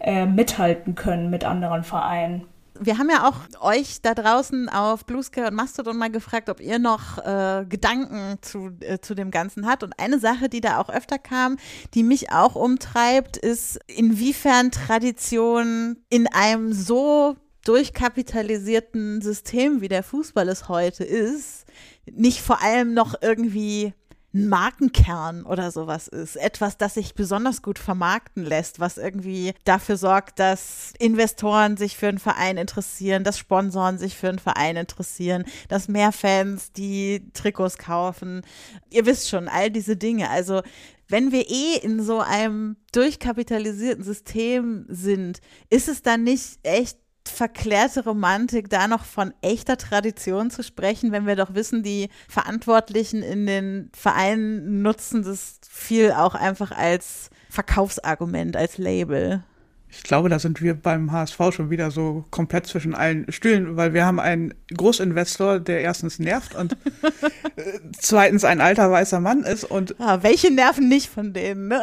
S3: äh, mithalten können mit anderen Vereinen.
S2: Wir haben ja auch euch da draußen auf Blue Sky und Mastodon mal gefragt, ob ihr noch äh, Gedanken zu, äh, zu dem Ganzen habt. Und eine Sache, die da auch öfter kam, die mich auch umtreibt, ist, inwiefern Tradition in einem so durchkapitalisierten System, wie der Fußball es heute ist, nicht vor allem noch irgendwie ein Markenkern oder sowas ist. Etwas, das sich besonders gut vermarkten lässt, was irgendwie dafür sorgt, dass Investoren sich für einen Verein interessieren, dass Sponsoren sich für einen Verein interessieren, dass mehr Fans die Trikots kaufen. Ihr wisst schon, all diese Dinge. Also wenn wir eh in so einem durchkapitalisierten System sind, ist es dann nicht echt verklärte Romantik, da noch von echter Tradition zu sprechen, wenn wir doch wissen, die Verantwortlichen in den Vereinen nutzen das viel auch einfach als Verkaufsargument, als Label.
S6: Ich glaube, da sind wir beim HSV schon wieder so komplett zwischen allen Stühlen, weil wir haben einen Großinvestor, der erstens nervt und äh, zweitens ein alter weißer Mann ist und
S2: ah, welche nerven nicht von denen, ne?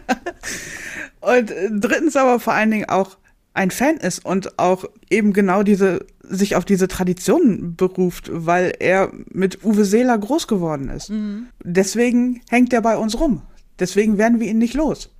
S6: und äh, drittens aber vor allen Dingen auch ein Fan ist und auch eben genau diese, sich auf diese Traditionen beruft, weil er mit Uwe Seeler groß geworden ist. Mhm. Deswegen hängt er bei uns rum. Deswegen werden wir ihn nicht los.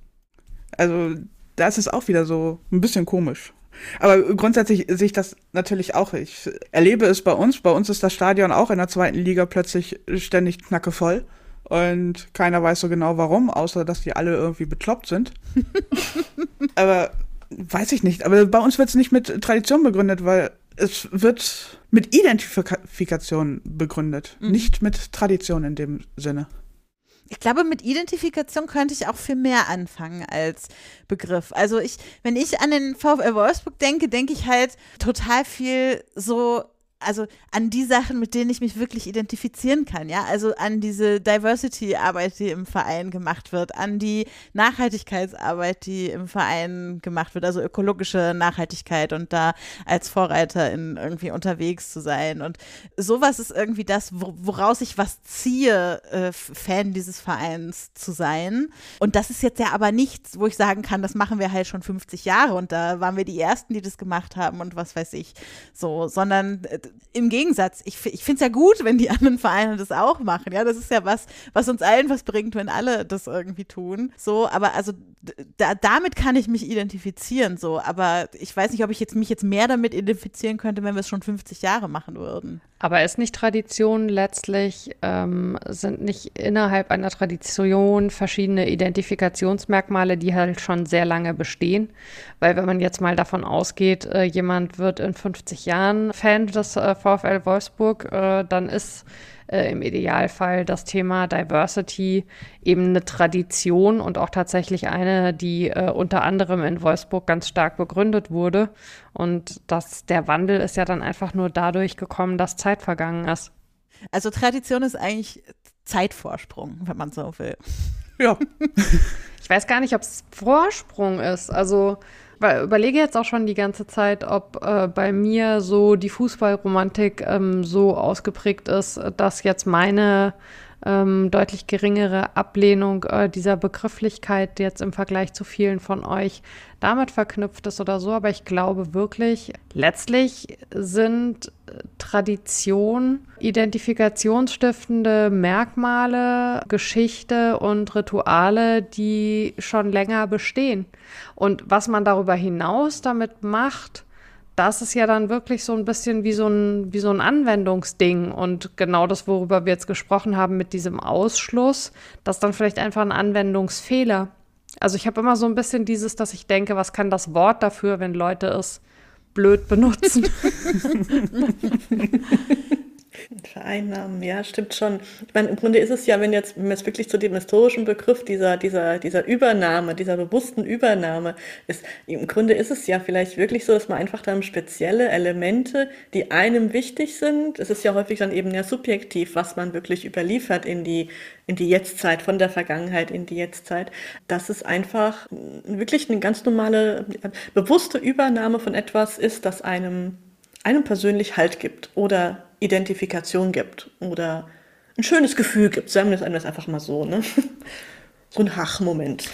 S6: Also, da ist es auch wieder so ein bisschen komisch. Aber grundsätzlich sehe ich das natürlich auch. Ich erlebe es bei uns. Bei uns ist das Stadion auch in der zweiten Liga plötzlich ständig knackevoll. Und keiner weiß so genau warum, außer dass die alle irgendwie bekloppt sind. Aber weiß ich nicht, aber bei uns wird es nicht mit Tradition begründet, weil es wird mit Identifikation begründet, mhm. nicht mit Tradition in dem Sinne.
S2: Ich glaube, mit Identifikation könnte ich auch viel mehr anfangen als Begriff. Also ich, wenn ich an den VfL Wolfsburg denke, denke ich halt total viel so also an die Sachen, mit denen ich mich wirklich identifizieren kann, ja, also an diese Diversity-Arbeit, die im Verein gemacht wird, an die Nachhaltigkeitsarbeit, die im Verein gemacht wird, also ökologische Nachhaltigkeit und da als Vorreiter in irgendwie unterwegs zu sein. Und sowas ist irgendwie das, woraus ich was ziehe, äh, Fan dieses Vereins zu sein. Und das ist jetzt ja aber nichts, wo ich sagen kann, das machen wir halt schon 50 Jahre und da waren wir die Ersten, die das gemacht haben und was weiß ich, so, sondern äh, im Gegensatz, ich, ich finde es ja gut, wenn die anderen Vereine das auch machen. Ja, das ist ja was, was uns allen was bringt, wenn alle das irgendwie tun. So, aber also da, damit kann ich mich identifizieren, so. Aber ich weiß nicht, ob ich jetzt mich jetzt mehr damit identifizieren könnte, wenn wir es schon 50 Jahre machen würden.
S4: Aber ist nicht Tradition letztlich, ähm, sind nicht innerhalb einer Tradition verschiedene Identifikationsmerkmale, die halt schon sehr lange bestehen? Weil wenn man jetzt mal davon ausgeht, äh, jemand wird in 50 Jahren Fan des VfL Wolfsburg, äh, dann ist äh, im Idealfall das Thema Diversity eben eine Tradition und auch tatsächlich eine, die äh, unter anderem in Wolfsburg ganz stark begründet wurde. Und das, der Wandel ist ja dann einfach nur dadurch gekommen, dass Zeit vergangen ist.
S2: Also Tradition ist eigentlich Zeitvorsprung, wenn man so will.
S6: Ja.
S4: ich weiß gar nicht, ob es Vorsprung ist. Also überlege jetzt auch schon die ganze Zeit, ob äh, bei mir so die Fußballromantik ähm, so ausgeprägt ist, dass jetzt meine ähm, deutlich geringere Ablehnung äh, dieser Begrifflichkeit jetzt im Vergleich zu vielen von euch damit verknüpft ist oder so. Aber ich glaube wirklich, letztlich sind Tradition, identifikationsstiftende Merkmale, Geschichte und Rituale, die schon länger bestehen. Und was man darüber hinaus damit macht, das ist ja dann wirklich so ein bisschen wie so ein, wie so ein Anwendungsding. Und genau das, worüber wir jetzt gesprochen haben mit diesem Ausschluss, das ist dann vielleicht einfach ein Anwendungsfehler. Also ich habe immer so ein bisschen dieses, dass ich denke, was kann das Wort dafür, wenn Leute es blöd benutzen?
S5: Vereinnahmen, ja, stimmt schon. Ich meine, im Grunde ist es ja, wenn jetzt, wenn jetzt wirklich zu dem historischen Begriff dieser, dieser, dieser Übernahme, dieser bewussten Übernahme ist, im Grunde ist es ja vielleicht wirklich so, dass man einfach dann spezielle Elemente, die einem wichtig sind, es ist ja häufig dann eben ja subjektiv, was man wirklich überliefert in die, in die Jetztzeit, von der Vergangenheit in die Jetztzeit, dass es einfach wirklich eine ganz normale, bewusste Übernahme von etwas ist, das einem einem persönlich Halt gibt oder Identifikation gibt oder ein schönes Gefühl gibt. Sagen wir es einfach mal so, ne? So ein Hach-Moment.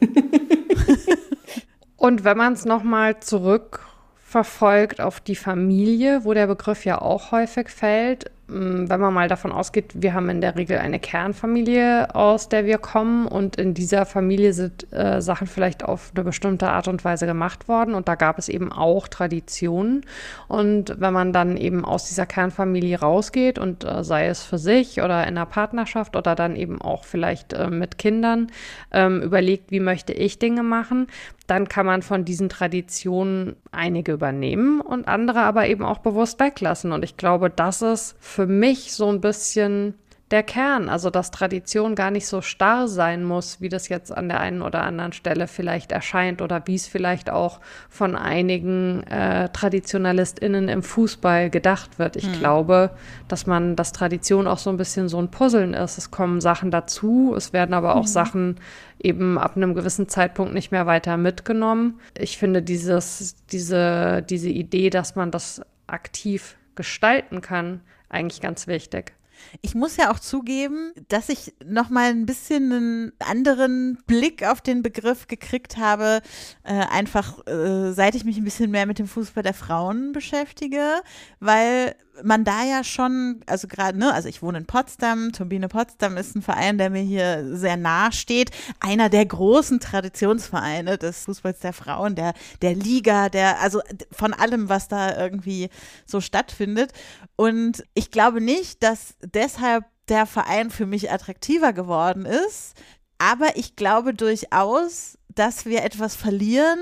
S4: Und wenn man es nochmal zurückverfolgt auf die Familie, wo der Begriff ja auch häufig fällt, wenn man mal davon ausgeht, wir haben in der Regel eine Kernfamilie, aus der wir kommen. Und in dieser Familie sind äh, Sachen vielleicht auf eine bestimmte Art und Weise gemacht worden. Und da gab es eben auch Traditionen. Und wenn man dann eben aus dieser Kernfamilie rausgeht und äh, sei es für sich oder in einer Partnerschaft oder dann eben auch vielleicht äh, mit Kindern ähm, überlegt, wie möchte ich Dinge machen, dann kann man von diesen Traditionen einige übernehmen und andere aber eben auch bewusst weglassen. Und ich glaube, das ist für mich so ein bisschen der Kern, also dass Tradition gar nicht so starr sein muss, wie das jetzt an der einen oder anderen Stelle vielleicht erscheint oder wie es vielleicht auch von einigen äh, TraditionalistInnen im Fußball gedacht wird. Ich hm. glaube, dass man, dass Tradition auch so ein bisschen so ein Puzzeln ist. Es kommen Sachen dazu, es werden aber auch hm. Sachen eben ab einem gewissen Zeitpunkt nicht mehr weiter mitgenommen. Ich finde dieses, diese, diese Idee, dass man das aktiv gestalten kann, eigentlich ganz wichtig.
S2: Ich muss ja auch zugeben, dass ich noch mal ein bisschen einen anderen Blick auf den Begriff gekriegt habe, äh, einfach äh, seit ich mich ein bisschen mehr mit dem Fußball der Frauen beschäftige, weil man da ja schon, also gerade, ne, also ich wohne in Potsdam, Turbine Potsdam ist ein Verein, der mir hier sehr nahe steht. Einer der großen Traditionsvereine des Fußballs der Frauen, der, der Liga, der, also von allem, was da irgendwie so stattfindet. Und ich glaube nicht, dass deshalb der Verein für mich attraktiver geworden ist. Aber ich glaube durchaus, dass wir etwas verlieren,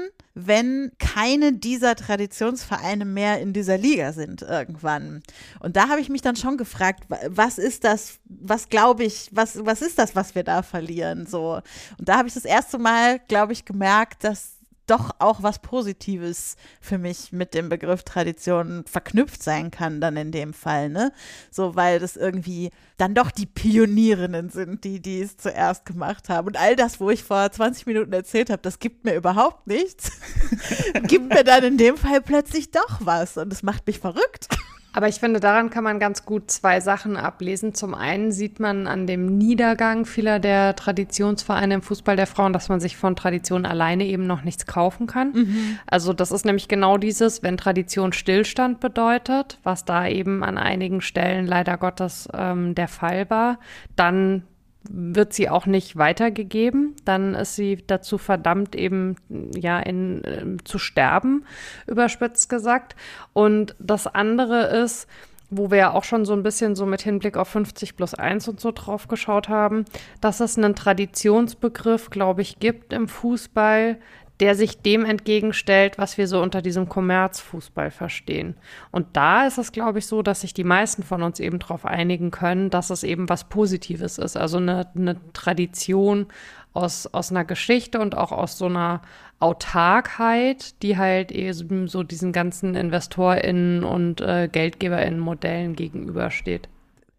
S2: wenn keine dieser Traditionsvereine mehr in dieser Liga sind irgendwann. Und da habe ich mich dann schon gefragt, was ist das, was glaube ich, was, was ist das, was wir da verlieren? So. Und da habe ich das erste Mal, glaube ich, gemerkt, dass doch auch was Positives für mich mit dem Begriff Tradition verknüpft sein kann, dann in dem Fall, ne? So, weil das irgendwie dann doch die Pionierinnen sind, die, die es zuerst gemacht haben. Und all das, wo ich vor 20 Minuten erzählt habe, das gibt mir überhaupt nichts, gibt mir dann in dem Fall plötzlich doch was und es macht mich verrückt.
S4: Aber ich finde, daran kann man ganz gut zwei Sachen ablesen. Zum einen sieht man an dem Niedergang vieler der Traditionsvereine im Fußball der Frauen, dass man sich von Tradition alleine eben noch nichts kaufen kann. Mhm. Also das ist nämlich genau dieses, wenn Tradition Stillstand bedeutet, was da eben an einigen Stellen leider Gottes ähm, der Fall war, dann wird sie auch nicht weitergegeben. Dann ist sie dazu verdammt, eben ja in, äh, zu sterben, überspitzt gesagt. Und das andere ist, wo wir ja auch schon so ein bisschen so mit Hinblick auf 50 plus 1 und so drauf geschaut haben, dass es einen Traditionsbegriff, glaube ich, gibt im Fußball, der sich dem entgegenstellt, was wir so unter diesem Kommerzfußball verstehen. Und da ist es, glaube ich, so, dass sich die meisten von uns eben darauf einigen können, dass es eben was Positives ist. Also eine, eine Tradition aus, aus einer Geschichte und auch aus so einer Autarkheit, die halt eben so diesen ganzen InvestorInnen und äh, GeldgeberInnen-Modellen gegenübersteht.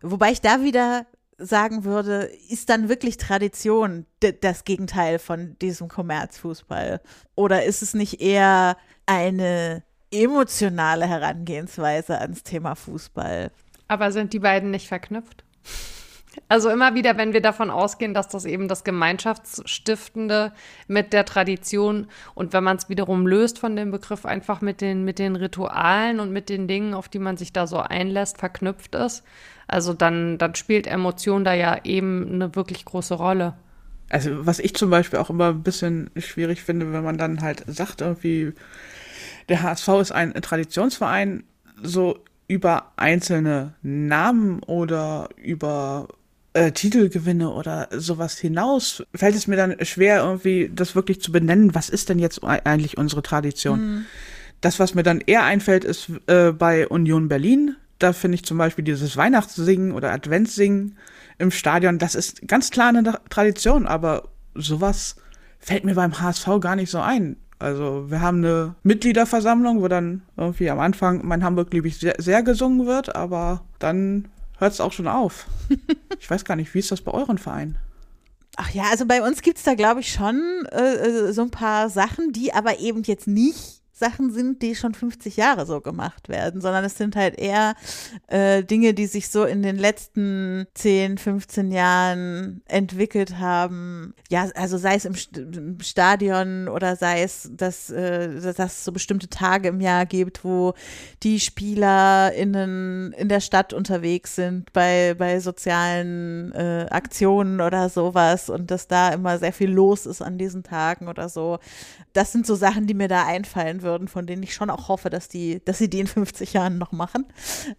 S2: Wobei ich da wieder sagen würde, ist dann wirklich Tradition das Gegenteil von diesem Kommerzfußball? Oder ist es nicht eher eine emotionale Herangehensweise ans Thema Fußball?
S4: Aber sind die beiden nicht verknüpft? Also immer wieder, wenn wir davon ausgehen, dass das eben das Gemeinschaftsstiftende mit der Tradition und wenn man es wiederum löst von dem Begriff einfach mit den, mit den Ritualen und mit den Dingen, auf die man sich da so einlässt, verknüpft ist, also dann, dann spielt Emotion da ja eben eine wirklich große Rolle.
S6: Also was ich zum Beispiel auch immer ein bisschen schwierig finde, wenn man dann halt sagt, irgendwie, der HSV ist ein Traditionsverein, so über einzelne Namen oder über äh, Titelgewinne oder sowas hinaus, fällt es mir dann schwer, irgendwie das wirklich zu benennen, was ist denn jetzt eigentlich unsere Tradition. Mhm. Das, was mir dann eher einfällt, ist äh, bei Union Berlin. Da finde ich zum Beispiel dieses Weihnachtssingen oder Adventssingen im Stadion, das ist ganz klar eine Tradition, aber sowas fällt mir beim HSV gar nicht so ein. Also wir haben eine Mitgliederversammlung, wo dann irgendwie am Anfang mein Hamburg liebe ich sehr, sehr gesungen wird, aber dann hört es auch schon auf. ich weiß gar nicht, wie ist das bei euren Vereinen?
S2: Ach ja, also bei uns gibt es da, glaube ich, schon äh, äh, so ein paar Sachen, die aber eben jetzt nicht Sachen sind, die schon 50 Jahre so gemacht werden, sondern es sind halt eher äh, Dinge, die sich so in den letzten 10, 15 Jahren entwickelt haben. Ja, also sei es im, Stadion oder sei es, dass, äh, dass es so bestimmte Tage im Jahr gibt, wo die SpielerInnen in der Stadt unterwegs sind bei, bei sozialen äh, Aktionen oder sowas und dass da immer sehr viel los ist an diesen Tagen oder so. Das sind so Sachen, die mir da einfallen würden, von denen ich schon auch hoffe, dass die, dass sie die in 50 Jahren noch machen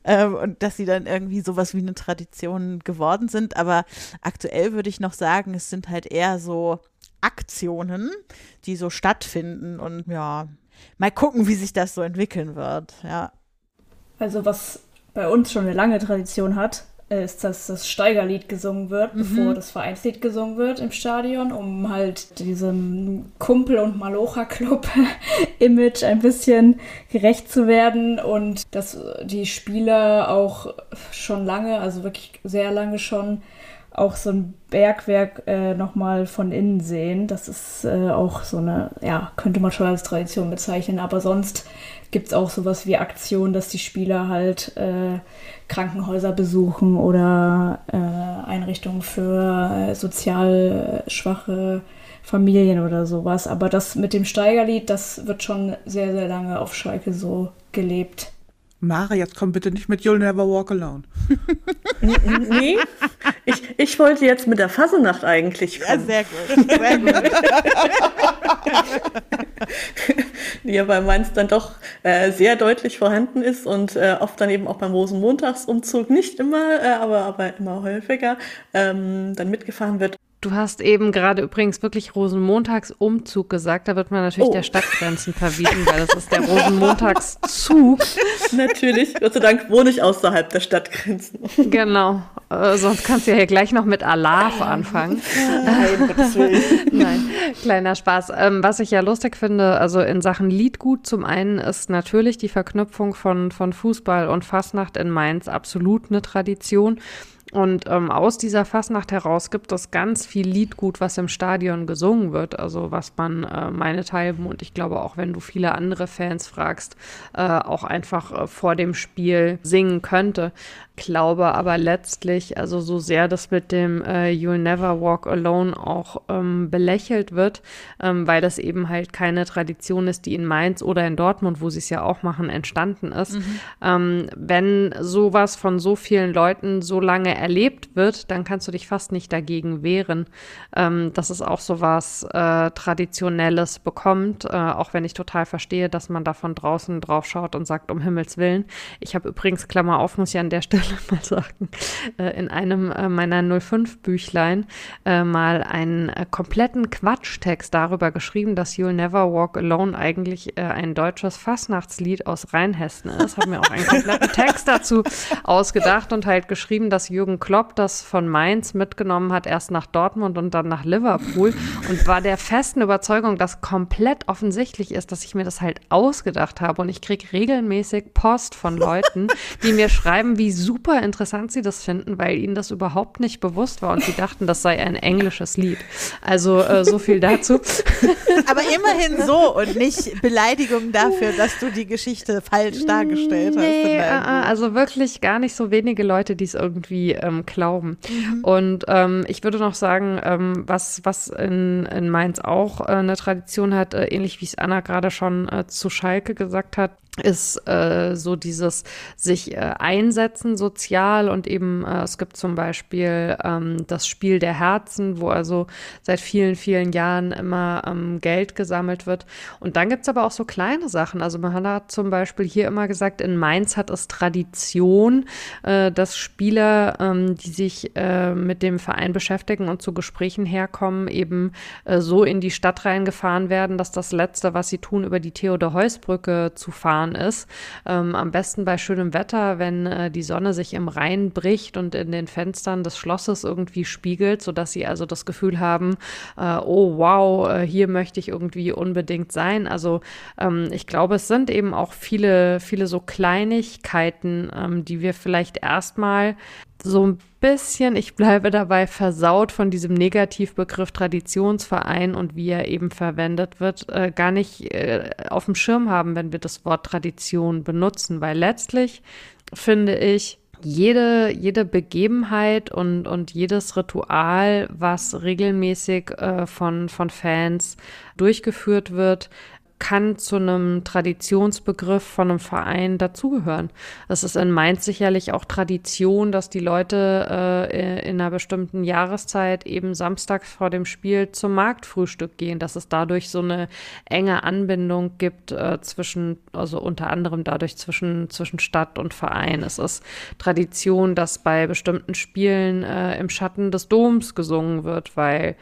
S2: ähm, und dass sie dann irgendwie sowas wie eine Tradition geworden sind. Aber aktuell würde ich noch sagen, es sind halt eher so Aktionen, die so stattfinden und ja, mal gucken, wie sich das so entwickeln wird, ja.
S3: Also was bei uns schon eine lange Tradition hat, ist, dass das Steigerlied gesungen wird, mhm. bevor das Vereinslied gesungen wird im Stadion, um halt diesem Kumpel- und Malocha-Club-Image ein bisschen gerecht zu werden und dass die Spieler auch schon lange, also wirklich sehr lange schon, auch so ein Bergwerk äh, nochmal von innen sehen. Das ist äh, auch so eine, ja, könnte man schon als Tradition bezeichnen, aber sonst gibt es auch sowas wie Aktionen, dass die Spieler halt äh, Krankenhäuser besuchen oder äh, Einrichtungen für äh, sozial schwache Familien oder sowas. Aber das mit dem Steigerlied, das wird schon sehr, sehr lange auf Schalke so gelebt.
S6: Mara, jetzt komm bitte nicht mit You'll Never Walk Alone.
S5: nee, ich, ich wollte jetzt mit der Fasenacht eigentlich
S2: kommen. Ja, sehr gut. Sehr gut.
S5: Die ja bei Mainz dann doch äh, sehr deutlich vorhanden ist und äh, oft dann eben auch beim Rosenmontagsumzug nicht immer, äh, aber, aber immer häufiger ähm, dann mitgefahren wird.
S4: Du hast eben gerade übrigens wirklich Rosenmontagsumzug gesagt. Da wird man natürlich oh. der Stadtgrenzen verwiesen, weil das ist der Rosenmontagszug.
S5: natürlich. Gott sei Dank wohne ich außerhalb der Stadtgrenzen.
S4: Genau. Äh, sonst kannst du ja hier gleich noch mit Alarv anfangen. Nein, Nein, kleiner Spaß. Ähm, was ich ja lustig finde, also in Sachen Liedgut, zum einen ist natürlich die Verknüpfung von, von Fußball und Fastnacht in Mainz absolut eine Tradition. Und ähm, aus dieser Fasnacht heraus gibt es ganz viel Liedgut, was im Stadion gesungen wird. Also was man äh, meinethalben und ich glaube auch, wenn du viele andere Fans fragst, äh, auch einfach äh, vor dem Spiel singen könnte glaube aber letztlich, also so sehr das mit dem äh, You'll Never Walk Alone auch ähm, belächelt wird, ähm, weil das eben halt keine Tradition ist, die in Mainz oder in Dortmund, wo sie es ja auch machen, entstanden ist. Mhm. Ähm, wenn sowas von so vielen Leuten so lange erlebt wird, dann kannst du dich fast nicht dagegen wehren, ähm, dass es auch sowas äh, Traditionelles bekommt, äh, auch wenn ich total verstehe, dass man da von draußen drauf schaut und sagt, um Himmels Willen. Ich habe übrigens, Klammer auf, muss ich an der Stelle mal sagen, äh, in einem äh, meiner 05-Büchlein äh, mal einen kompletten Quatschtext darüber geschrieben, dass You'll Never Walk Alone eigentlich ein deutsches Fastnachtslied aus Rheinhessen ist. Habe mir auch einen kompletten Text dazu ausgedacht und halt geschrieben, dass Jürgen Klopp das von Mainz mitgenommen hat, erst nach Dortmund und dann nach Liverpool und war der festen Überzeugung, dass komplett offensichtlich ist, dass ich mir das halt ausgedacht habe und ich kriege regelmäßig Post von Leuten, die mir schreiben, wie super super interessant sie das finden, weil ihnen das überhaupt nicht bewusst war und sie dachten, das sei ein englisches Lied. Also äh, so viel dazu.
S2: Aber immerhin so und nicht Beleidigung dafür, dass du die Geschichte falsch dargestellt nee, hast.
S4: Uh, also wirklich gar nicht so wenige Leute, die es irgendwie ähm, glauben. Mhm. Und ähm, ich würde noch sagen, ähm, was, was in, in Mainz auch äh, eine Tradition hat, äh, ähnlich wie es Anna gerade schon äh, zu Schalke gesagt hat, ist äh, so dieses sich äh, einsetzen sozial und eben äh, es gibt zum Beispiel ähm, das Spiel der Herzen, wo also seit vielen, vielen Jahren immer ähm, Geld gesammelt wird. Und dann gibt's aber auch so kleine Sachen. Also man hat zum Beispiel hier immer gesagt, in Mainz hat es Tradition, äh, dass Spieler, ähm, die sich äh, mit dem Verein beschäftigen und zu Gesprächen herkommen, eben äh, so in die Stadt reingefahren werden, dass das Letzte, was sie tun, über die Theodor-Heuss-Brücke zu fahren, gefahren ist. Ähm, am besten bei schönem Wetter, wenn äh, die Sonne sich im Rhein bricht und in den Fenstern des Schlosses irgendwie spiegelt, sodass sie also das Gefühl haben, äh, oh wow, äh, hier möchte ich irgendwie unbedingt sein. Also ähm, ich glaube, es sind eben auch viele, viele so Kleinigkeiten, ähm, die wir vielleicht erstmal so ein bisschen, ich bleibe dabei, versaut von diesem Negativbegriff Traditionsverein und wie er eben verwendet wird, äh, gar nicht äh, auf dem Schirm haben, wenn wir das Wort Tradition benutzen, weil letztlich finde ich, jede, jede Begebenheit und, und jedes Ritual, was regelmäßig äh, von, von Fans durchgeführt wird, kann zu einem Traditionsbegriff von einem Verein dazugehören. Es ist in Mainz sicherlich auch Tradition, dass die Leute äh, in einer bestimmten Jahreszeit eben samstags vor dem Spiel zum Marktfrühstück gehen, dass es dadurch so eine enge Anbindung gibt äh, zwischen, also unter anderem dadurch zwischen, zwischen Stadt und Verein. Es ist Tradition, dass bei bestimmten Spielen äh, im Schatten des Doms gesungen wird, weil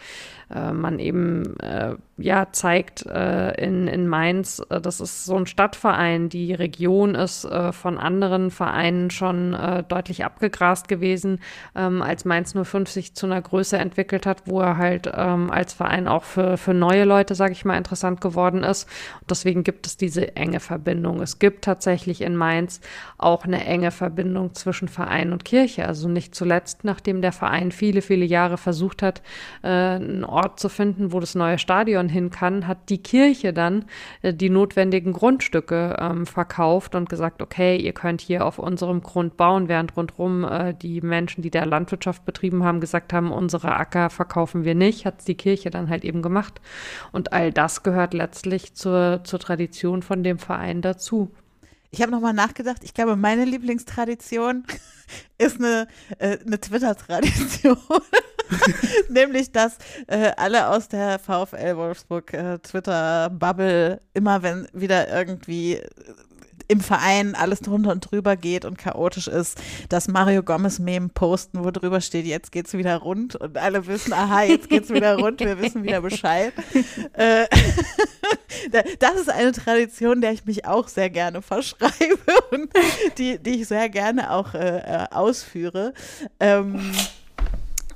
S4: äh, man eben äh, ja zeigt äh, in, in Mainz, äh, das ist so ein Stadtverein, die Region ist äh, von anderen Vereinen schon deutlich abgegrast gewesen, ähm, als Mainz 05 sich zu einer Größe entwickelt hat, wo er halt ähm, als Verein auch für, für neue Leute, sage ich mal, interessant geworden ist. Und deswegen gibt es diese enge Verbindung. Es gibt tatsächlich in Mainz auch eine enge Verbindung zwischen Verein und Kirche. Also nicht zuletzt, nachdem der Verein viele, viele Jahre versucht hat, einen Ort zu finden, wo das neue Stadion hin kann, hat die Kirche dann äh, die notwendigen Grundstücke ähm, verkauft und gesagt, okay, ihr könnt hier auf unserem Grund bauen, während rundherum äh, die Menschen, die da Landwirtschaft betrieben haben, gesagt haben, unsere Acker verkaufen wir nicht, hat die Kirche dann halt eben gemacht. Und all das gehört letztlich zur, zur Tradition von dem Verein dazu.
S2: Ich habe nochmal nachgedacht. Ich glaube, meine Lieblingstradition ist eine, äh, eine Twitter-Tradition. Nämlich, dass äh, alle aus der VfL Wolfsburg äh, Twitter-Bubble immer, wenn wieder irgendwie im Verein alles drunter und drüber geht und chaotisch ist, dass Mario Gomez Meme posten, wo drüber steht, jetzt geht's wieder rund und alle wissen, aha, jetzt geht's wieder rund, wir wissen wieder Bescheid. Äh, das ist eine Tradition, der ich mich auch sehr gerne verschreibe und die, die ich sehr gerne auch äh, äh ausführe. Ähm,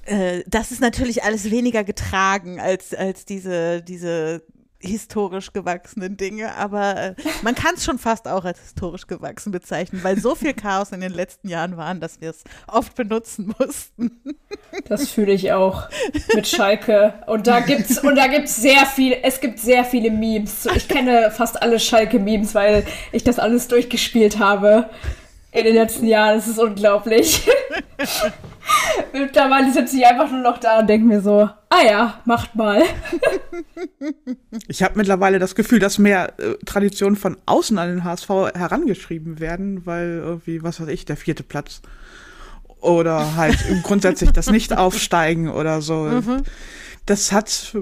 S2: äh, das ist natürlich alles weniger getragen als, als diese, diese historisch gewachsenen Dinge, aber äh, man kann es schon fast auch als historisch gewachsen bezeichnen, weil so viel Chaos in den letzten Jahren waren, dass wir es oft benutzen mussten.
S3: Das fühle ich auch mit Schalke und da gibt's und da gibt's sehr viel, es gibt sehr viele Memes. Ich kenne fast alle Schalke Memes, weil ich das alles durchgespielt habe in den letzten Jahren. Das ist unglaublich. Mittlerweile sitze ich einfach nur noch da und denke mir so, ah ja, macht mal.
S6: ich habe mittlerweile das Gefühl, dass mehr äh, Traditionen von außen an den HSV herangeschrieben werden, weil irgendwie, was weiß ich, der vierte Platz oder halt grundsätzlich das Nicht-Aufsteigen oder so. Mhm. Das hat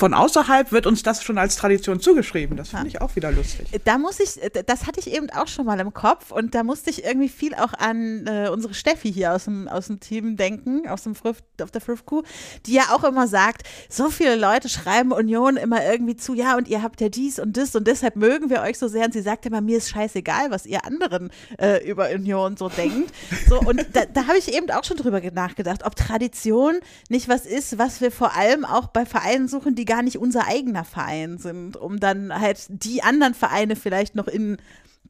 S6: von außerhalb wird uns das schon als Tradition zugeschrieben. Das finde ich auch wieder lustig.
S2: Da muss ich, das hatte ich eben auch schon mal im Kopf und da musste ich irgendwie viel auch an äh, unsere Steffi hier aus dem, aus dem Team denken, aus dem Frif, auf der Frifku, die ja auch immer sagt, so viele Leute schreiben Union immer irgendwie zu, ja und ihr habt ja dies und das und deshalb mögen wir euch so sehr und sie sagt immer, mir ist scheißegal, was ihr anderen äh, über Union so denkt. So und da, da habe ich eben auch schon drüber nachgedacht, ob Tradition nicht was ist, was wir vor allem auch bei Vereinen suchen, die gar nicht unser eigener Verein sind, um dann halt die anderen Vereine vielleicht noch in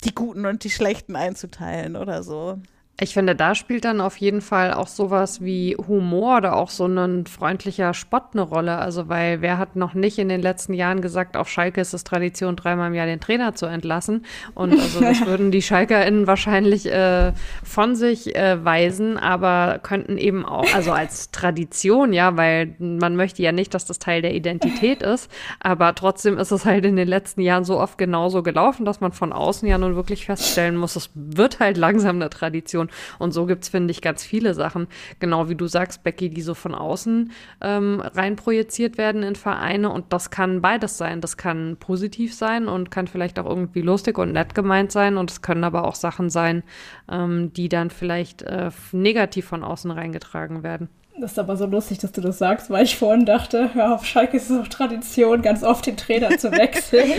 S2: die guten und die schlechten einzuteilen oder so.
S4: Ich finde, da spielt dann auf jeden Fall auch sowas wie Humor oder auch so ein freundlicher Spott eine Rolle. Also, weil wer hat noch nicht in den letzten Jahren gesagt, auf Schalke ist es Tradition, dreimal im Jahr den Trainer zu entlassen? Und also das würden die SchalkerInnen wahrscheinlich äh, von sich äh, weisen, aber könnten eben auch, also als Tradition, ja, weil man möchte ja nicht, dass das Teil der Identität ist, aber trotzdem ist es halt in den letzten Jahren so oft genauso gelaufen, dass man von außen ja nun wirklich feststellen muss, es wird halt langsam eine Tradition. Und so gibt es, finde ich, ganz viele Sachen, genau wie du sagst, Becky, die so von außen ähm, reinprojiziert werden in Vereine. Und das kann beides sein. Das kann positiv sein und kann vielleicht auch irgendwie lustig und nett gemeint sein. Und es können aber auch Sachen sein, ähm, die dann vielleicht äh, negativ von außen reingetragen werden.
S3: Das ist aber so lustig, dass du das sagst, weil ich vorhin dachte, ja, auf Schalke ist es auch Tradition, ganz oft den Trainer zu wechseln.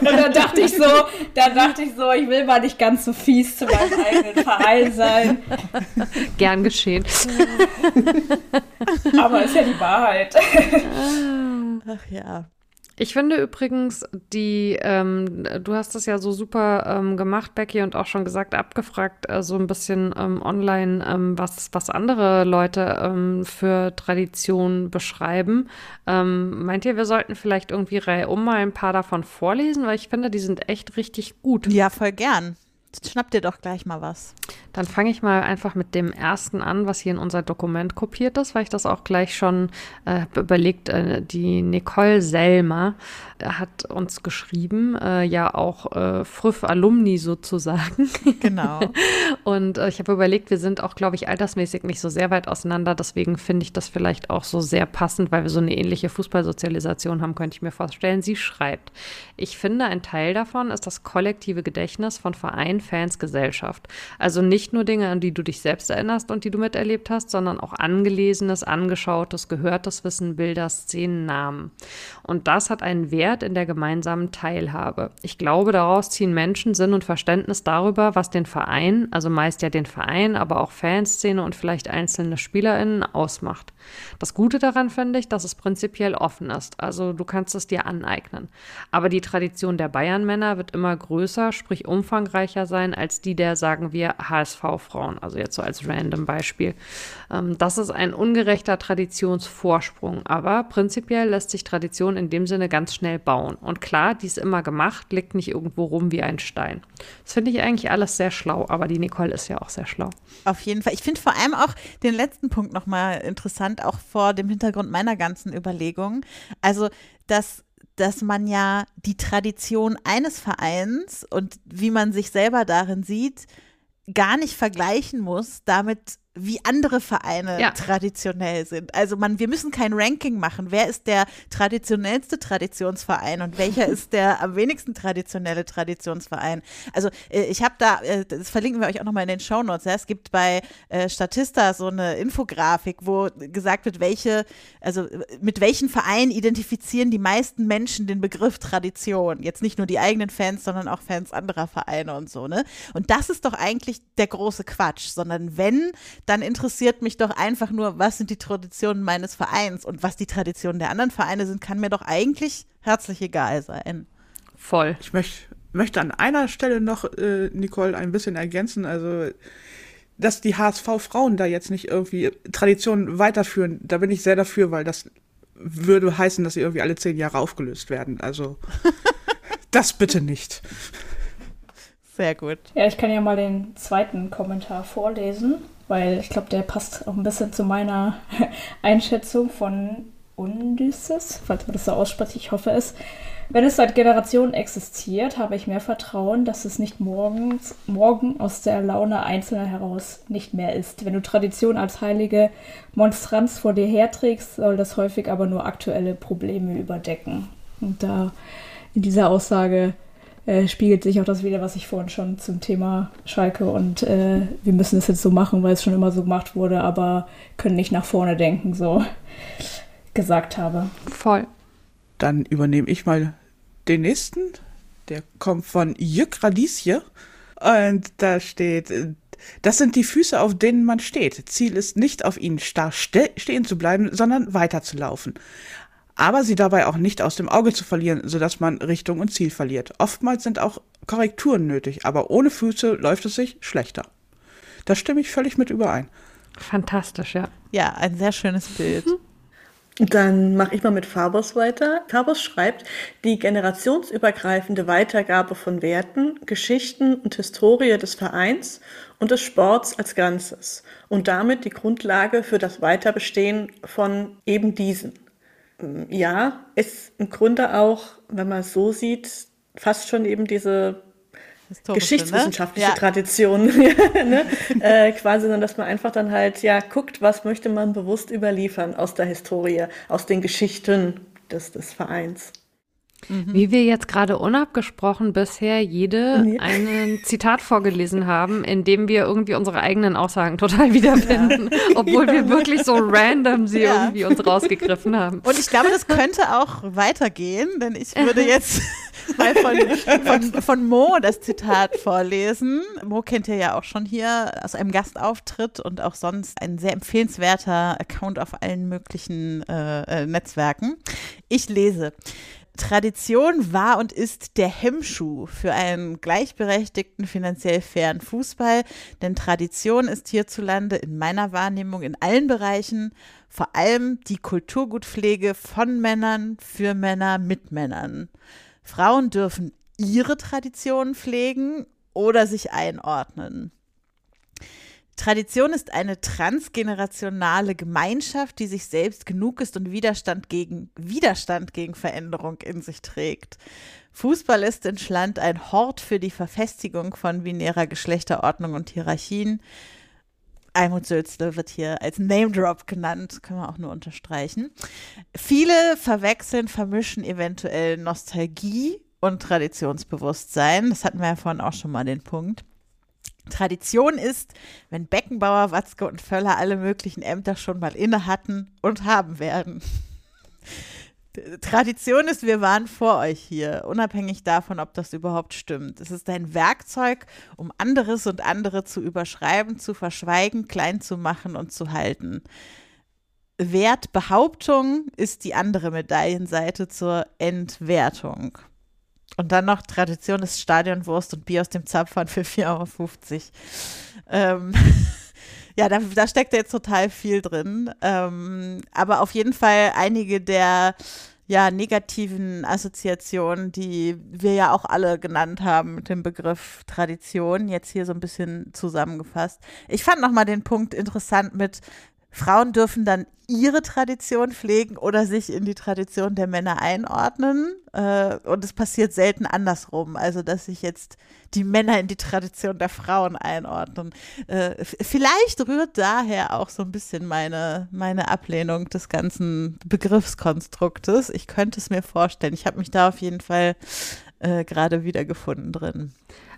S3: und dann dachte ich so, dann dachte ich so, ich will mal nicht ganz so fies zu meinem eigenen Verein sein.
S4: Gern geschehen.
S3: aber ist ja die Wahrheit.
S2: Ach ja.
S4: Ich finde übrigens, die, ähm, du hast das ja so super ähm, gemacht, Becky, und auch schon gesagt, abgefragt, äh, so ein bisschen ähm, online, ähm, was, was andere Leute ähm, für Traditionen beschreiben. Ähm, meint ihr, wir sollten vielleicht irgendwie reihum mal ein paar davon vorlesen, weil ich finde, die sind echt richtig gut.
S2: Ja, voll gern. Schnapp dir doch gleich mal was.
S4: Dann fange ich mal einfach mit dem ersten an, was hier in unser Dokument kopiert ist, weil ich das auch gleich schon äh, überlegt. Äh, die Nicole Selmer äh, hat uns geschrieben, äh, ja auch äh, Früff Alumni sozusagen.
S2: Genau.
S4: Und äh, ich habe überlegt, wir sind auch, glaube ich, altersmäßig nicht so sehr weit auseinander. Deswegen finde ich das vielleicht auch so sehr passend, weil wir so eine ähnliche Fußballsozialisation haben, könnte ich mir vorstellen. Sie schreibt, ich finde, ein Teil davon ist das kollektive Gedächtnis von Verein, Fans, Gesellschaft. Also nicht nur Dinge, an die du dich selbst erinnerst und die du miterlebt hast, sondern auch angelesenes, angeschautes, gehörtes Wissen, Bilder, Szenen, Namen. Und das hat einen Wert in der gemeinsamen Teilhabe. Ich glaube, daraus ziehen Menschen Sinn und Verständnis darüber, was den Verein, also meist ja den Verein, aber auch Fanszene und vielleicht einzelne SpielerInnen ausmacht. Das Gute daran finde ich, dass es prinzipiell offen ist. Also du kannst es dir aneignen. Aber die Tradition der Bayern-Männer wird immer größer, sprich umfangreicher sein als die der, sagen wir, HSV-Frauen. Also jetzt so als random Beispiel. Ähm, das ist ein ungerechter Traditionsvorsprung. Aber prinzipiell lässt sich Tradition in dem Sinne ganz schnell bauen. Und klar, die ist immer gemacht, liegt nicht irgendwo rum wie ein Stein. Das finde ich eigentlich alles sehr schlau. Aber die Nicole ist ja auch sehr schlau.
S2: Auf jeden Fall. Ich finde vor allem auch den letzten Punkt nochmal interessant, auch vor dem Hintergrund meiner ganzen Überlegungen. Also, dass dass man ja die Tradition eines Vereins und wie man sich selber darin sieht, gar nicht vergleichen muss damit, wie andere Vereine
S4: Ja.
S2: traditionell sind. Also man, wir müssen kein Ranking machen. Wer ist der traditionellste Traditionsverein und welcher ist der am wenigsten traditionelle Traditionsverein? Also äh, ich habe da, äh, das verlinken wir euch auch nochmal in den Shownotes. Ja? Es gibt bei äh, Statista so eine Infografik, wo gesagt wird, welche, also mit welchen Vereinen identifizieren die meisten Menschen den Begriff Tradition. Jetzt nicht nur die eigenen Fans, sondern auch Fans anderer Vereine und so, ne? Und das ist doch eigentlich der große Quatsch, sondern wenn, dann interessiert mich doch einfach nur, was sind die Traditionen meines Vereins und was die Traditionen der anderen Vereine sind, kann mir doch eigentlich herzlich egal sein.
S4: Voll.
S6: Ich möcht, möchte an einer Stelle noch, äh, Nicole, ein bisschen ergänzen. Also, dass die HSV-Frauen da jetzt nicht irgendwie Traditionen weiterführen, da bin ich sehr dafür, weil das würde heißen, dass sie irgendwie alle zehn Jahre aufgelöst werden. Also, das bitte nicht.
S2: Sehr gut.
S3: Ja, ich kann ja mal den zweiten Kommentar vorlesen, weil ich glaube, der passt auch ein bisschen zu meiner Einschätzung von Undysses, falls man das so ausspricht, ich hoffe es. Wenn es seit Generationen existiert, habe ich mehr Vertrauen, dass es nicht morgens, morgen aus der Laune Einzelner heraus nicht mehr ist. Wenn du Tradition als heilige Monstranz vor dir herträgst, soll das häufig aber nur aktuelle Probleme überdecken. Und da in dieser Aussage äh, spiegelt sich auch das wieder, was ich vorhin schon zum Thema Schalke und äh, wir müssen es jetzt so machen, weil es schon immer so gemacht wurde, aber können nicht nach vorne denken, so gesagt habe.
S4: Voll.
S6: Dann übernehme ich mal den nächsten. Der kommt von Jück Radieschen. Und da steht, das sind die Füße, auf denen man steht. Ziel ist nicht, auf ihnen starr ste stehen zu bleiben, sondern weiterzulaufen. Aber sie dabei auch nicht aus dem Auge zu verlieren, sodass man Richtung und Ziel verliert. Oftmals sind auch Korrekturen nötig, aber ohne Füße läuft es sich schlechter. Da stimme ich völlig mit überein.
S4: Fantastisch, ja.
S2: Ja, ein sehr schönes Bild.
S5: Dann mache ich mal mit Fabos weiter. Fabos schreibt, die generationsübergreifende Weitergabe von Werten, Geschichten und Historie des Vereins und des Sports als Ganzes und damit die Grundlage für das Weiterbestehen von eben diesen. Ja, ist im Grunde auch, wenn man es so sieht, fast schon eben diese
S2: Historische,
S5: geschichtswissenschaftliche
S2: ne? Ja.
S5: Tradition, ne? äh, quasi, sondern dass man einfach dann halt ja guckt, was möchte man bewusst überliefern aus der Historie, aus den Geschichten des, des Vereins.
S4: Wie wir jetzt gerade unabgesprochen bisher jede
S5: Nee.
S4: ein Zitat vorgelesen haben, in dem wir irgendwie unsere eigenen Aussagen total wiederfinden, obwohl wir wirklich so random sie
S2: Ja.
S4: irgendwie uns rausgegriffen haben.
S2: Und ich glaube, das könnte auch weitergehen, denn ich würde jetzt mal von, von, von Mo das Zitat vorlesen. Mo kennt ihr ja auch schon hier aus einem Gastauftritt und auch sonst ein sehr empfehlenswerter Account auf allen möglichen äh, äh, Netzwerken. Ich lese. Tradition war und ist der Hemmschuh für einen gleichberechtigten, finanziell fairen Fußball, denn Tradition ist hierzulande in meiner Wahrnehmung in allen Bereichen vor allem die Kulturgutpflege von Männern für Männer mit Männern. Frauen dürfen ihre Traditionen pflegen oder sich einordnen. Tradition ist eine transgenerationale Gemeinschaft, die sich selbst genug ist und Widerstand gegen Widerstand gegen Veränderung in sich trägt. Fußball ist in Schland ein Hort für die Verfestigung von binärer Geschlechterordnung und Hierarchien. Almut Sülzle wird hier als Name Drop genannt, können wir auch nur unterstreichen. Viele verwechseln, vermischen eventuell Nostalgie und Traditionsbewusstsein. Das hatten wir ja vorhin auch schon mal den Punkt. Tradition ist, wenn Beckenbauer, Watzke und Völler alle möglichen Ämter schon mal inne hatten und haben werden. Tradition ist, wir waren vor euch hier, unabhängig davon, ob das überhaupt stimmt. Es ist ein Werkzeug, um anderes und andere zu überschreiben, zu verschweigen, klein zu machen und zu halten. Wertbehauptung ist die andere Medaillenseite zur Entwertung. Und dann noch Tradition ist Stadionwurst und Bier aus dem Zapfhahn für 4,50 Euro. Ähm, ja, da, da steckt jetzt total viel drin. Ähm, aber auf jeden Fall einige der ja, negativen Assoziationen, die wir ja auch alle genannt haben mit dem Begriff Tradition, jetzt hier so ein bisschen zusammengefasst. Ich fand nochmal den Punkt interessant mit, Frauen dürfen dann ihre Tradition pflegen oder sich in die Tradition der Männer einordnen. Äh, und es passiert selten andersrum. Also, dass sich jetzt die Männer in die Tradition der Frauen einordnen. Äh, vielleicht rührt daher auch so ein bisschen meine, meine Ablehnung des ganzen Begriffskonstruktes. Ich könnte es mir vorstellen. Ich habe mich da auf jeden Fall äh, gerade wiedergefunden drin.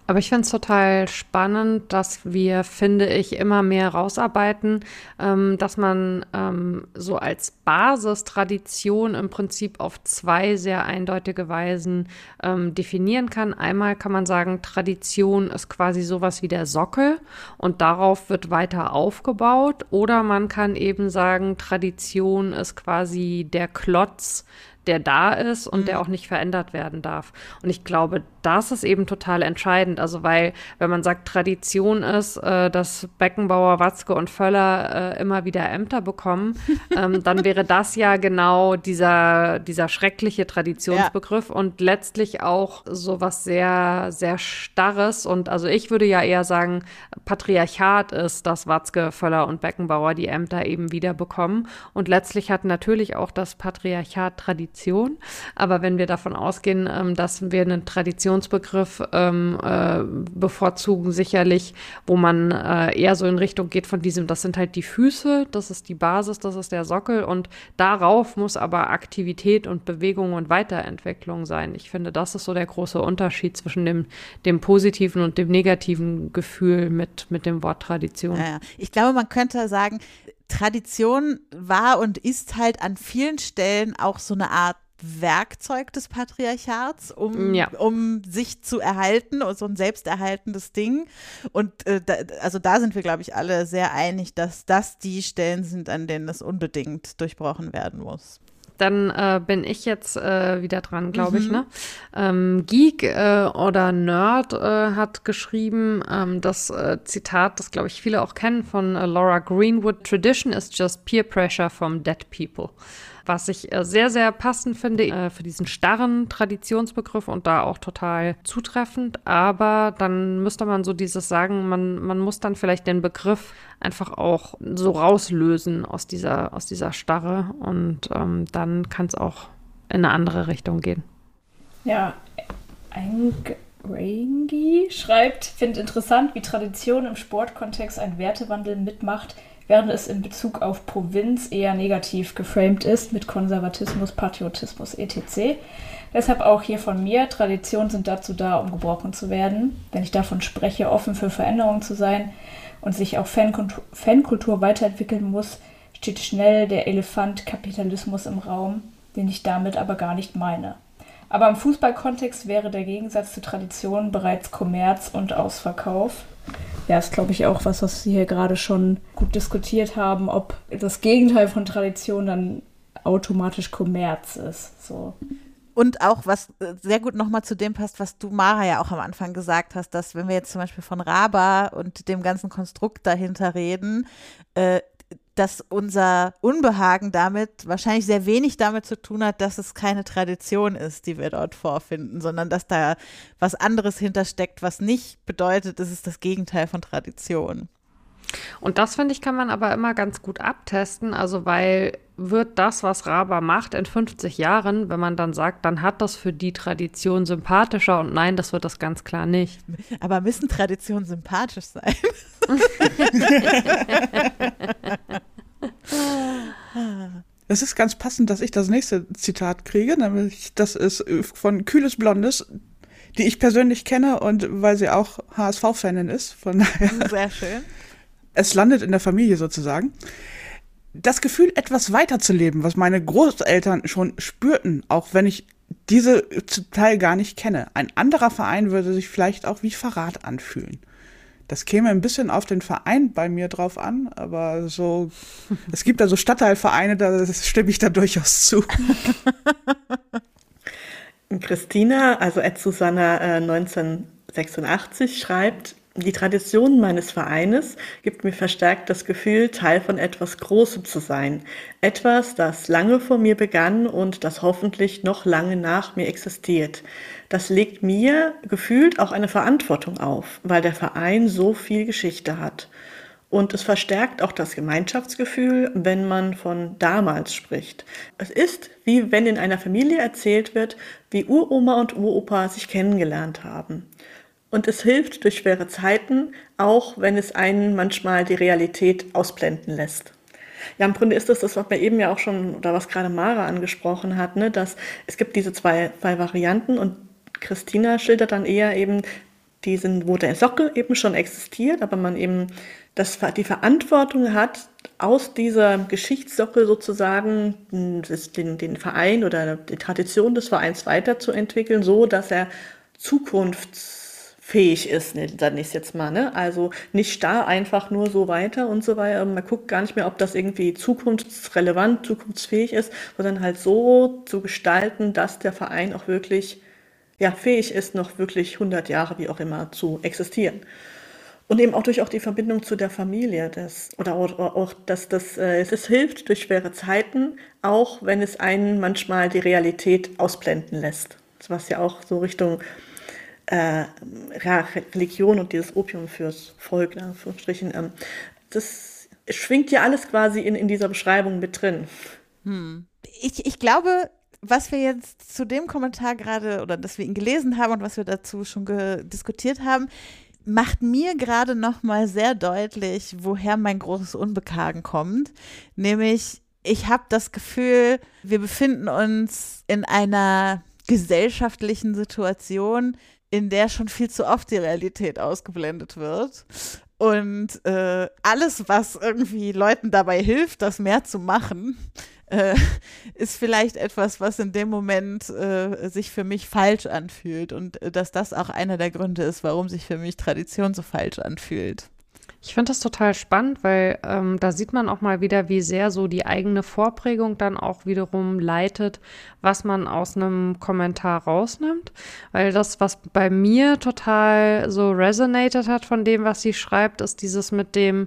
S4: Aber ich finde es total spannend, dass wir, finde ich, immer mehr rausarbeiten, ähm, dass man ähm, so als Basistradition im Prinzip auf zwei sehr eindeutige Weisen ähm, definieren kann. Einmal kann man sagen, Tradition ist quasi sowas wie der Sockel und darauf wird weiter aufgebaut. Oder man kann eben sagen, Tradition ist quasi der Klotz, der da ist und mhm. der auch nicht verändert werden darf. Und ich glaube, das ist eben total entscheidend. Also, weil, wenn man sagt, Tradition ist, äh, dass Beckenbauer, Watzke und Völler äh, immer wieder Ämter bekommen, ähm, dann wäre das ja genau dieser, dieser schreckliche Traditionsbegriff ja. und letztlich auch so was sehr, sehr Starres. Und also ich würde ja eher sagen, Patriarchat ist, dass Watzke, Völler und Beckenbauer die Ämter eben wieder bekommen. Und letztlich hat natürlich auch das Patriarchat Tradition. Aber wenn wir davon ausgehen, ähm, dass wir eine Tradition Migrationsbegriff ähm, äh, bevorzugen, sicherlich, wo man äh, eher so in Richtung geht von diesem, das sind halt die Füße, das ist die Basis, das ist der Sockel und darauf muss aber Aktivität und Bewegung und Weiterentwicklung sein. Ich finde, das ist so der große Unterschied zwischen dem, dem positiven und dem negativen Gefühl mit, mit dem Wort Tradition.
S2: Ja, ich glaube, man könnte sagen, Tradition war und ist halt an vielen Stellen auch so eine Art Werkzeug des Patriarchats, um, ja. um sich zu erhalten und so ein selbsterhaltendes Ding. Und äh, da, also da sind wir, glaube ich, alle sehr einig, dass das die Stellen sind, an denen es unbedingt durchbrochen werden muss.
S4: Dann äh, bin ich jetzt äh, wieder dran, glaube mhm. ich. Ne? Ähm, Geek äh, oder Nerd äh, hat geschrieben, ähm, das äh, Zitat, das glaube ich viele auch kennen von äh, Laura Greenwood: Tradition is just peer pressure from dead people was ich äh, sehr, sehr passend finde äh, für diesen starren Traditionsbegriff und da auch total zutreffend. Aber dann müsste man so dieses sagen, man, man muss dann vielleicht den Begriff einfach auch so rauslösen aus dieser, aus dieser Starre und ähm, dann kann es auch in eine andere Richtung gehen.
S3: Ja, Rangi schreibt, finde interessant, wie Tradition im Sportkontext einen Wertewandel mitmacht, während es in Bezug auf Provinz eher negativ geframed ist mit Konservatismus, Patriotismus etc. Deshalb auch hier von mir, Traditionen sind dazu da, um gebrochen zu werden. Wenn ich davon spreche, offen für Veränderungen zu sein und sich auch Fankultur, weiterentwickeln muss, steht schnell der Elefant Kapitalismus im Raum, den ich damit aber gar nicht meine. Aber im Fußballkontext wäre der Gegensatz zu Tradition bereits Kommerz und Ausverkauf ja, ist, glaube ich, auch was, was Sie hier gerade schon gut diskutiert haben, ob das Gegenteil von Tradition dann automatisch Kommerz ist. So.
S2: Und auch, was äh, sehr gut nochmal zu dem passt, was du, Mara, ja auch am Anfang gesagt hast, dass wenn wir jetzt zum Beispiel von Raba und dem ganzen Konstrukt dahinter reden, äh, dass unser Unbehagen damit wahrscheinlich sehr wenig damit zu tun hat, dass es keine Tradition ist, die wir dort vorfinden, sondern dass da was anderes hintersteckt, was nicht bedeutet, es ist das Gegenteil von Tradition.
S4: Und das finde ich, kann man aber immer ganz gut abtesten. Also, weil wird das, was Raba macht, in 50 Jahren, wenn man dann sagt, dann hat das für die Tradition sympathischer und nein, das wird das ganz klar nicht.
S2: Aber müssen Traditionen sympathisch sein?
S6: Es ist ganz passend, dass ich das nächste Zitat kriege, nämlich das ist von Kühles Blondes, die ich persönlich kenne und weil sie auch HSV-Fanin ist. Von daher.
S2: Sehr schön.
S6: Es landet in der Familie sozusagen. Das Gefühl, etwas weiterzuleben, was meine Großeltern schon spürten, auch wenn ich diese zum Teil gar nicht kenne. Ein anderer Verein würde sich vielleicht auch wie Verrat anfühlen. Das käme ein bisschen auf den Verein bei mir drauf an, aber so, es gibt da so Stadtteilvereine, da stimme ich da durchaus zu.
S5: Christina, also Ed Susanna äh, 1986, schreibt, die Tradition meines Vereines gibt mir verstärkt das Gefühl, Teil von etwas Großem zu sein. Etwas, das lange vor mir begann und das hoffentlich noch lange nach mir existiert. Das legt mir gefühlt auch eine Verantwortung auf, weil der Verein so viel Geschichte hat. Und es verstärkt auch das Gemeinschaftsgefühl, wenn man von damals spricht. Es ist wie wenn in einer Familie erzählt wird, wie Uroma und Uropa sich kennengelernt haben. Und es hilft durch schwere Zeiten, auch wenn es einen manchmal die Realität ausblenden lässt. Ja, im Grunde ist das das, was wir eben ja auch schon, oder was gerade Mara angesprochen hat, ne, dass es gibt diese zwei, zwei Varianten und Christina schildert dann eher eben diesen, wo der Sockel eben schon existiert, aber man eben das, die Verantwortung hat, aus dieser Geschichtssockel sozusagen den, den Verein oder die Tradition des Vereins weiterzuentwickeln, so dass er zukunftsfähig ist, ne, dann ist jetzt mal, ne? Also nicht starr einfach nur so weiter und so weiter. Man guckt gar nicht mehr, ob das irgendwie zukunftsrelevant, zukunftsfähig ist, sondern halt so zu gestalten, dass der Verein auch wirklich ja, fähig ist, noch wirklich 100 Jahre, wie auch immer, zu existieren. Und eben auch durch auch die Verbindung zu der Familie, das, oder auch, auch dass das, äh, es hilft durch schwere Zeiten, auch wenn es einen manchmal die Realität ausblenden lässt. Was ja auch so Richtung äh, Religion und dieses Opium fürs Volk, in Anführungsstrichen, ähm, das schwingt ja alles quasi in, in dieser Beschreibung mit drin.
S2: Hm. Ich, ich glaube, was wir jetzt zu dem Kommentar gerade oder dass wir ihn gelesen haben und was wir dazu schon diskutiert haben, macht mir gerade noch mal sehr deutlich, woher mein großes Unbehagen kommt, nämlich ich habe das Gefühl, wir befinden uns in einer gesellschaftlichen Situation, in der schon viel zu oft die Realität ausgeblendet wird. Und äh, alles, was irgendwie Leuten dabei hilft, das mehr zu machen, äh, ist vielleicht etwas, was in dem Moment äh, sich für mich falsch anfühlt und äh, dass das auch einer der Gründe ist, warum sich für mich Tradition so falsch anfühlt.
S4: Ich finde das total spannend, weil ähm, da sieht man auch mal wieder, wie sehr so die eigene Vorprägung dann auch wiederum leitet, was man aus einem Kommentar rausnimmt. Weil das, was bei mir total so resonated hat von dem, was sie schreibt, ist dieses mit dem,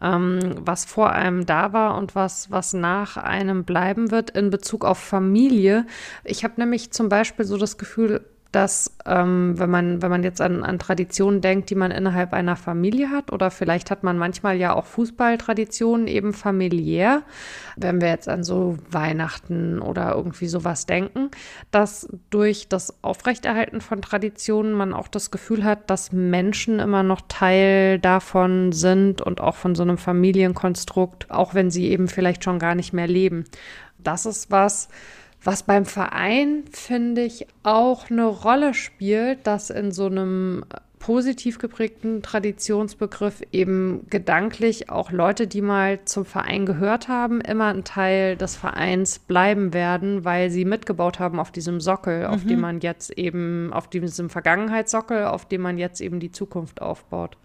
S4: ähm, was vor einem da war und was, was nach einem bleiben wird in Bezug auf Familie. Ich habe nämlich zum Beispiel so das Gefühl, dass ähm, wenn man wenn man jetzt an, an Traditionen denkt, die man innerhalb einer Familie hat oder vielleicht hat man manchmal ja auch Fußballtraditionen eben familiär, wenn wir jetzt an so Weihnachten oder irgendwie sowas denken, dass durch das Aufrechterhalten von Traditionen man auch das Gefühl hat, dass Menschen immer noch Teil davon sind und auch von so einem Familienkonstrukt, auch wenn sie eben vielleicht schon gar nicht mehr leben. Das ist was, was beim Verein, finde ich, auch eine Rolle spielt, dass in so einem positiv geprägten Traditionsbegriff eben gedanklich auch Leute, die mal zum Verein gehört haben, immer ein Teil des Vereins bleiben werden, weil sie mitgebaut haben auf diesem Sockel, mhm. auf dem man jetzt eben, auf diesem Vergangenheitssockel, auf dem man jetzt eben die Zukunft aufbaut.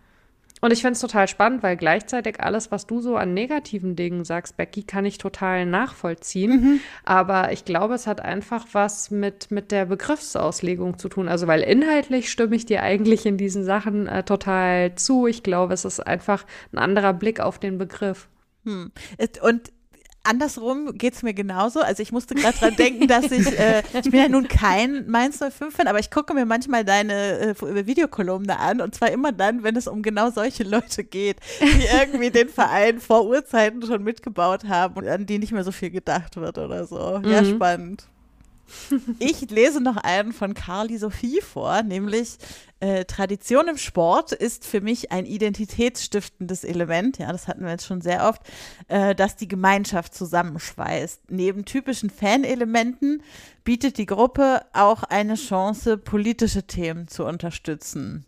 S4: Und ich finde es total spannend, weil gleichzeitig alles, was du so an negativen Dingen sagst, Becky, kann ich total nachvollziehen. Mhm. Aber ich glaube, es hat einfach was mit, mit der Begriffsauslegung zu tun. Also, weil inhaltlich stimme ich dir eigentlich in diesen Sachen äh, total zu. Ich glaube, es ist einfach ein anderer Blick auf den Begriff.
S2: Hm. Und andersrum geht es mir genauso. Also ich musste gerade dran denken, dass ich, äh, ich bin ja nun kein Mainz 05-Fan, aber ich gucke mir manchmal deine äh, Videokolumne an und zwar immer dann, wenn es um genau solche Leute geht, die irgendwie den Verein vor Urzeiten schon mitgebaut haben und an die nicht mehr so viel gedacht wird oder so. Ja, mhm. spannend. Ich lese noch einen von Carly Sophie vor, nämlich äh, Tradition im Sport ist für mich ein identitätsstiftendes Element, ja, das hatten wir jetzt schon sehr oft, äh, das die Gemeinschaft zusammenschweißt. Neben typischen Fanelementen bietet die Gruppe auch eine Chance, politische Themen zu unterstützen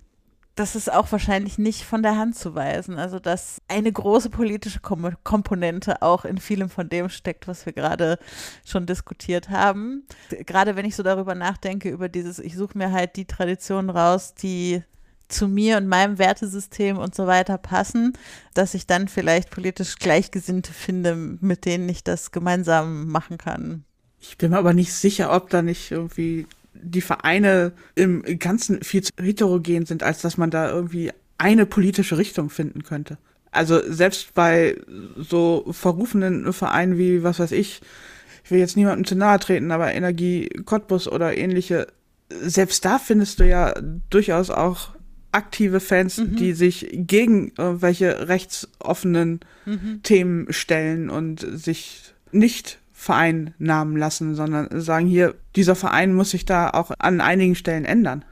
S2: das ist auch wahrscheinlich nicht von der Hand zu weisen. Also, dass eine große politische Kom Komponente auch in vielem von dem steckt, was wir gerade schon diskutiert haben. Gerade wenn ich so darüber nachdenke, über dieses, ich suche mir halt die Traditionen raus, die zu mir und meinem Wertesystem und so weiter passen, dass ich dann vielleicht politisch Gleichgesinnte finde, mit denen ich das gemeinsam machen kann.
S6: Ich bin mir aber nicht sicher, ob da nicht irgendwie die Vereine im Ganzen viel zu heterogen sind, als dass man da irgendwie eine politische Richtung finden könnte. Also selbst bei so verrufenen Vereinen wie, was weiß ich, ich will jetzt niemandem zu nahe treten, aber Energie Cottbus oder ähnliche, selbst da findest du ja durchaus auch aktive Fans, mhm. die sich gegen irgendwelche rechtsoffenen mhm. Themen stellen und sich nicht vereinnahmen lassen, sondern sagen hier, dieser Verein muss sich da auch an einigen Stellen ändern.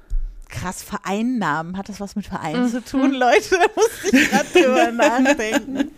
S2: Krass, Vereinnahmen. Hat das was mit Verein mhm. zu tun, Leute? Da muss ich gerade drüber nachdenken.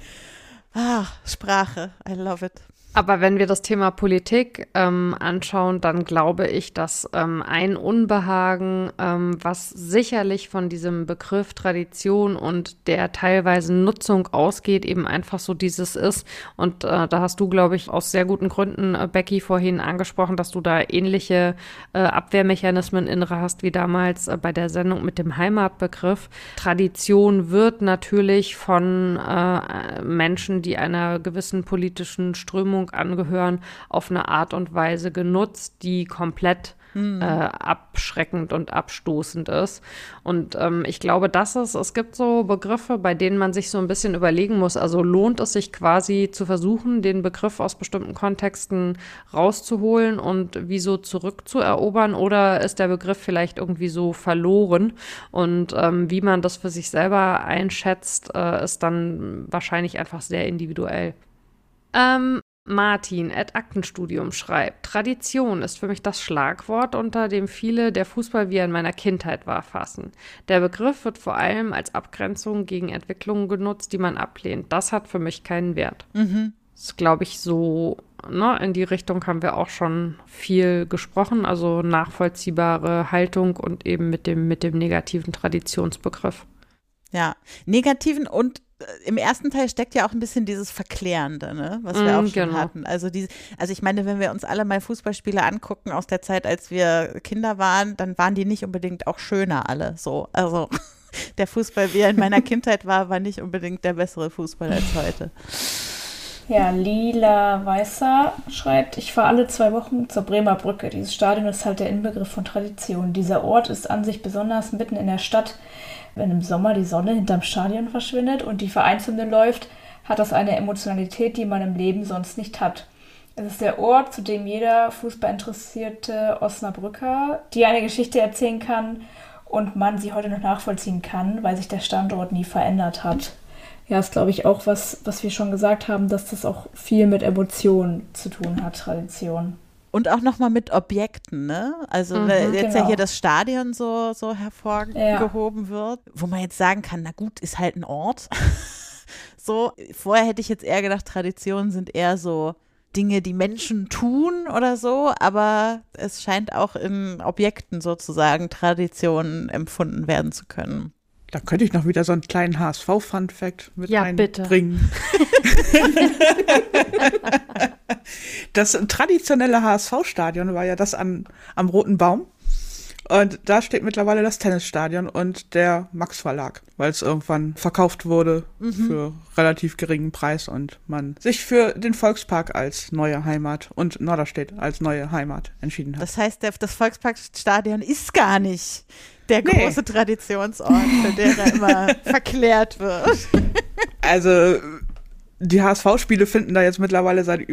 S2: Ach, Sprache. I love it.
S4: Aber wenn wir das Thema Politik ähm, anschauen, dann glaube ich, dass ähm, ein Unbehagen, ähm, was sicherlich von diesem Begriff Tradition und der teilweise Nutzung ausgeht, eben einfach so dieses ist. Und äh, da hast du, glaube ich, aus sehr guten Gründen, äh, Becky, vorhin angesprochen, dass du da ähnliche äh, Abwehrmechanismen innere hast wie damals äh, bei der Sendung mit dem Heimatbegriff. Tradition wird natürlich von äh, Menschen, die einer gewissen politischen Strömung Strömung angehören, auf eine Art und Weise genutzt, die komplett hm. äh, abschreckend und abstoßend ist. Und ähm, ich glaube, dass es, es gibt so Begriffe, bei denen man sich so ein bisschen überlegen muss. Also lohnt es sich quasi zu versuchen, den Begriff aus bestimmten Kontexten rauszuholen und wieso zurückzuerobern oder ist der Begriff vielleicht irgendwie so verloren? Und ähm, wie man das für sich selber einschätzt, äh, ist dann wahrscheinlich einfach sehr individuell. Ähm, Martin at Aktenstudium schreibt, Tradition ist für mich das Schlagwort, unter dem viele der Fußball wie er in meiner Kindheit war fassen. Der Begriff wird vor allem als Abgrenzung gegen Entwicklungen genutzt, die man ablehnt. Das hat für mich keinen Wert. Mhm. Das ist, glaube ich, so, ne, in die Richtung haben wir auch schon viel gesprochen, also nachvollziehbare Haltung und eben mit dem, mit dem negativen Traditionsbegriff.
S2: Ja, negativen und im ersten Teil steckt ja auch ein bisschen dieses Verklärende, ne? was wir mm, auch schon genau. hatten. Also, die, also ich meine, wenn wir uns alle mal Fußballspiele angucken aus der Zeit, als wir Kinder waren, dann waren die nicht unbedingt auch schöner alle. So, also der Fußball, wie er in meiner Kindheit war, war nicht unbedingt der bessere Fußball als heute.
S3: Ja, Lila Weißer schreibt, ich fahre alle zwei Wochen zur Bremer Brücke. Dieses Stadion ist halt der Inbegriff von Tradition. Dieser Ort ist an sich besonders mitten in der Stadt wenn im Sommer die Sonne hinterm Stadion verschwindet und die Vereinshymne läuft, hat das eine Emotionalität, die man im Leben sonst nicht hat. Es ist der Ort, zu dem jeder fußballinteressierte Osnabrücker die eine Geschichte erzählen kann und man sie heute noch nachvollziehen kann, weil sich der Standort nie verändert hat. Ja, ist glaube ich auch was, was wir schon gesagt haben, dass das auch viel mit Emotionen zu tun hat, Tradition.
S2: Und auch nochmal mit Objekten, ne? Also mhm, jetzt genau. ja hier das Stadion so, so hervorgehoben ja. wird, wo man jetzt sagen kann, na gut, ist halt ein Ort. so, vorher hätte ich jetzt eher gedacht, Traditionen sind eher so Dinge, die Menschen tun oder so, aber es scheint auch in Objekten sozusagen Traditionen empfunden werden zu können.
S6: Da könnte ich noch wieder so einen kleinen HSV-Fun-Fact mit ja, einbringen. das traditionelle HSV-Stadion war ja das an, am Roten Baum. Und da steht mittlerweile das Tennisstadion und der Max Verlag, weil es irgendwann verkauft wurde mhm. für relativ geringen Preis und man sich für den Volkspark als neue Heimat und Norderstedt als neue Heimat entschieden hat.
S2: Das heißt, das Volksparkstadion ist gar nicht der große nee. Traditionsort, für der da immer verklärt wird.
S6: Also die HSV-Spiele finden da jetzt mittlerweile seit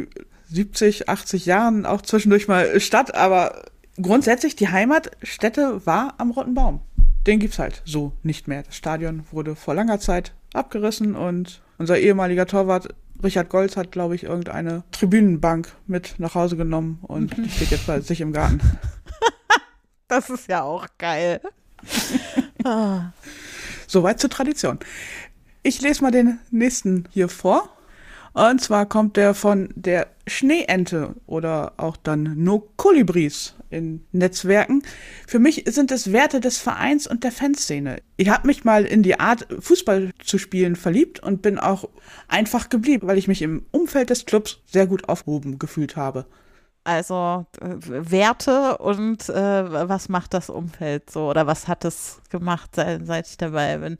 S6: 70, 80 Jahren auch zwischendurch mal statt, aber grundsätzlich die Heimatstätte war am Roten Baum. Den gibt's halt so nicht mehr. Das Stadion wurde vor langer Zeit abgerissen und unser ehemaliger Torwart Richard Golz hat, glaube ich, irgendeine Tribünenbank mit nach Hause genommen und mhm. die steht jetzt bei sich im Garten.
S2: das ist ja auch geil.
S6: Soweit zur Tradition. Ich lese mal den nächsten hier vor. Und zwar kommt der von der Schneeente oder auch dann No Kolibris in Netzwerken. Für mich sind es Werte des Vereins und der Fanszene. Ich habe mich mal in die Art, Fußball zu spielen, verliebt und bin auch einfach geblieben, weil ich mich im Umfeld des Clubs sehr gut aufgehoben gefühlt habe.
S2: Also äh, Werte und äh, was macht das Umfeld so oder was hat es gemacht, seit, seit ich dabei bin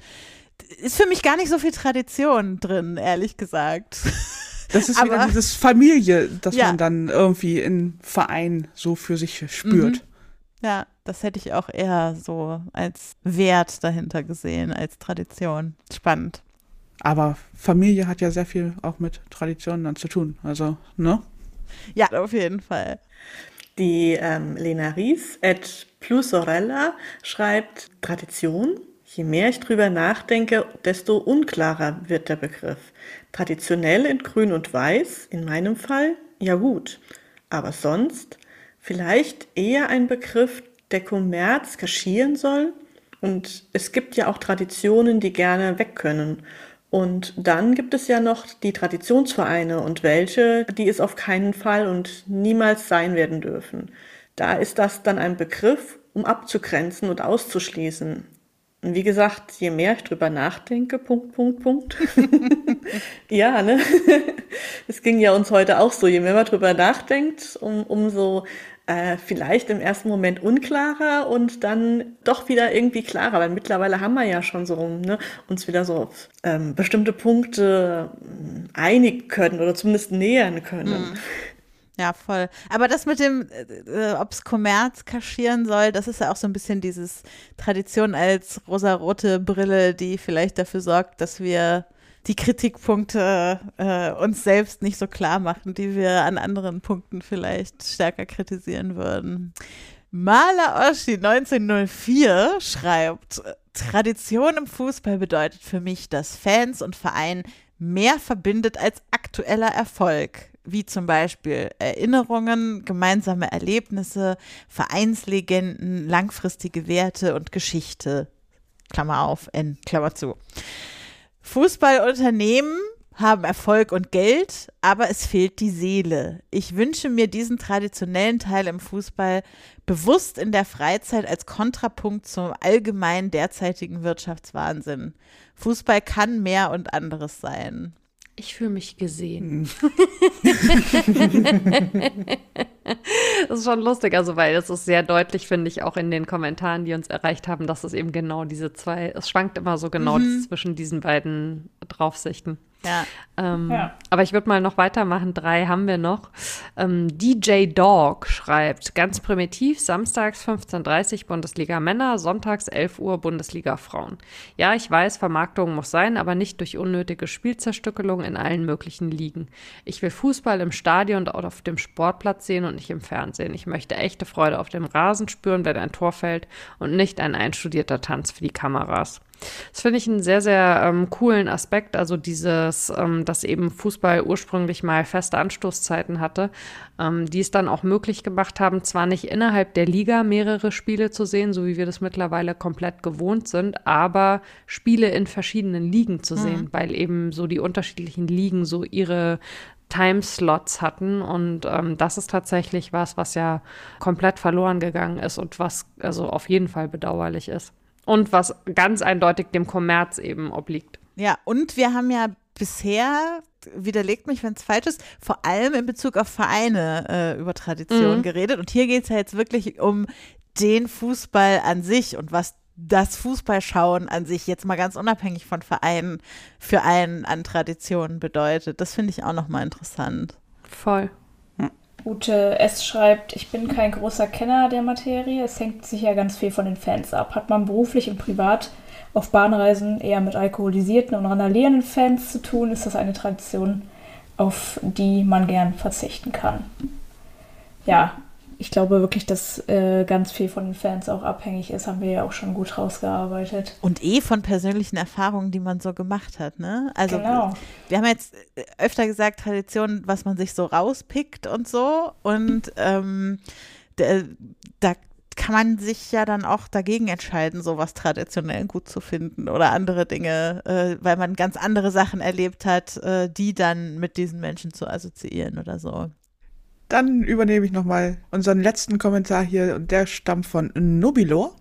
S2: ist für mich gar nicht so viel Tradition drin, ehrlich gesagt.
S6: Das ist wieder dieses Familie, das ja. man dann irgendwie im Verein so für sich spürt. Mhm.
S2: Ja, das hätte ich auch eher so als Wert dahinter gesehen, als Tradition. Spannend.
S6: Aber Familie hat ja sehr viel auch mit Traditionen dann zu tun. Also, ne?
S2: Ja, auf jeden Fall.
S5: Die ähm, Lena Ries at Plusorella schreibt Tradition Je mehr ich drüber nachdenke, desto unklarer wird der Begriff. Traditionell in Grün und Weiß, in meinem Fall, ja gut. Aber sonst vielleicht eher ein Begriff, der Kommerz kaschieren soll. Und es gibt ja auch Traditionen, die gerne weg können. Und dann gibt es ja noch die Traditionsvereine und welche, die es auf keinen Fall und niemals sein werden dürfen. Da ist das dann ein Begriff, um abzugrenzen und auszuschließen. Und wie gesagt, je mehr ich drüber nachdenke, Punkt, Punkt, Punkt. ja, ne? Es ging ja uns heute auch so. Je mehr man drüber nachdenkt, um, umso äh, vielleicht im ersten Moment unklarer und dann doch wieder irgendwie klarer, weil mittlerweile haben wir ja schon so ne, uns wieder so auf ähm, bestimmte Punkte ähm, einigen können oder zumindest nähern können. Mhm.
S2: Ja, voll. Aber das mit dem, äh, äh ob es Kommerz kaschieren soll, das ist ja auch so ein bisschen dieses Tradition als rosarote Brille, die vielleicht dafür sorgt, dass wir die Kritikpunkte äh, uns selbst nicht so klar machen, die wir an anderen Punkten vielleicht stärker kritisieren würden. Maler Oschi 1904 schreibt, Tradition im Fußball bedeutet für mich, dass Fans und Verein mehr verbindet als aktueller Erfolg wie zum Beispiel Erinnerungen, gemeinsame Erlebnisse, Vereinslegenden, langfristige Werte und Geschichte. Klammer auf, N, Klammer zu. Fußballunternehmen haben Erfolg und Geld, aber es fehlt die Seele. Ich wünsche mir diesen traditionellen Teil im Fußball bewusst in der Freizeit als Kontrapunkt zum allgemeinen derzeitigen Wirtschaftswahnsinn. Fußball kann mehr und anderes sein.
S4: Ich fühle mich gesehen. das ist schon lustig, also weil es ist sehr deutlich, finde ich, auch in den Kommentaren, die uns erreicht haben, dass es eben genau diese zwei, es schwankt immer so genau mhm. zwischen diesen beiden Draufsichten.
S2: Ja.
S4: Ähm, ja. Aber ich würde mal noch weitermachen. Drei haben wir noch. Ähm, DJ Dog schreibt, ganz primitiv, samstags 15.30 Uhr Bundesliga Männer, sonntags 11 Uhr Bundesliga Frauen. Ja, ich weiß, Vermarktung muss sein, aber nicht durch unnötige Spielzerstückelung in allen möglichen Ligen. Ich will Fußball im Stadion und auf dem Sportplatz sehen und nicht im Fernsehen. Ich möchte echte Freude auf dem Rasen spüren, wenn ein Tor fällt und nicht ein einstudierter Tanz für die Kameras. Das finde ich einen sehr, sehr ähm, coolen Aspekt. Also dieses, ähm, dass eben Fußball ursprünglich mal feste Anstoßzeiten hatte, ähm, die es dann auch möglich gemacht haben, zwar nicht innerhalb der Liga mehrere Spiele zu sehen, so wie wir das mittlerweile komplett gewohnt sind, aber Spiele in verschiedenen Ligen zu sehen, mhm. weil eben so die unterschiedlichen Ligen so ihre Timeslots hatten und ähm, das ist tatsächlich was, was ja komplett verloren gegangen ist und was also auf jeden Fall bedauerlich ist und was ganz eindeutig dem Kommerz eben obliegt.
S2: Ja, und wir haben ja bisher, widerlegt mich, wenn es falsch ist, vor allem in Bezug auf Vereine äh, über Tradition mhm. geredet. Und hier geht es ja jetzt wirklich um den Fußball an sich und was das Fußballschauen an sich jetzt mal ganz unabhängig von Vereinen für einen an Traditionen bedeutet. Das finde ich auch nochmal interessant.
S4: Voll.
S3: Ute S. schreibt, ich bin kein großer Kenner der Materie. Es hängt sicher ganz viel von den Fans ab. Hat man beruflich und privat auf Bahnreisen eher mit alkoholisierten und randalierenden Fans zu tun, ist das eine Tradition, auf die man gern verzichten kann. Ja, ich glaube wirklich, dass äh, ganz viel von den Fans auch abhängig ist, haben wir ja auch schon gut rausgearbeitet.
S2: Und eh von persönlichen Erfahrungen, die man so gemacht hat, ne? Also
S3: Genau.
S2: wir haben jetzt öfter gesagt, Tradition, was man sich so rauspickt und so. Und ähm, da, da kann man sich ja dann auch dagegen entscheiden, sowas traditionell gut zu finden oder andere Dinge, äh, weil man ganz andere Sachen erlebt hat, äh, die dann mit diesen Menschen zu assoziieren oder so.
S6: Dann übernehme ich nochmal unseren letzten Kommentar hier und der stammt von Nobilo.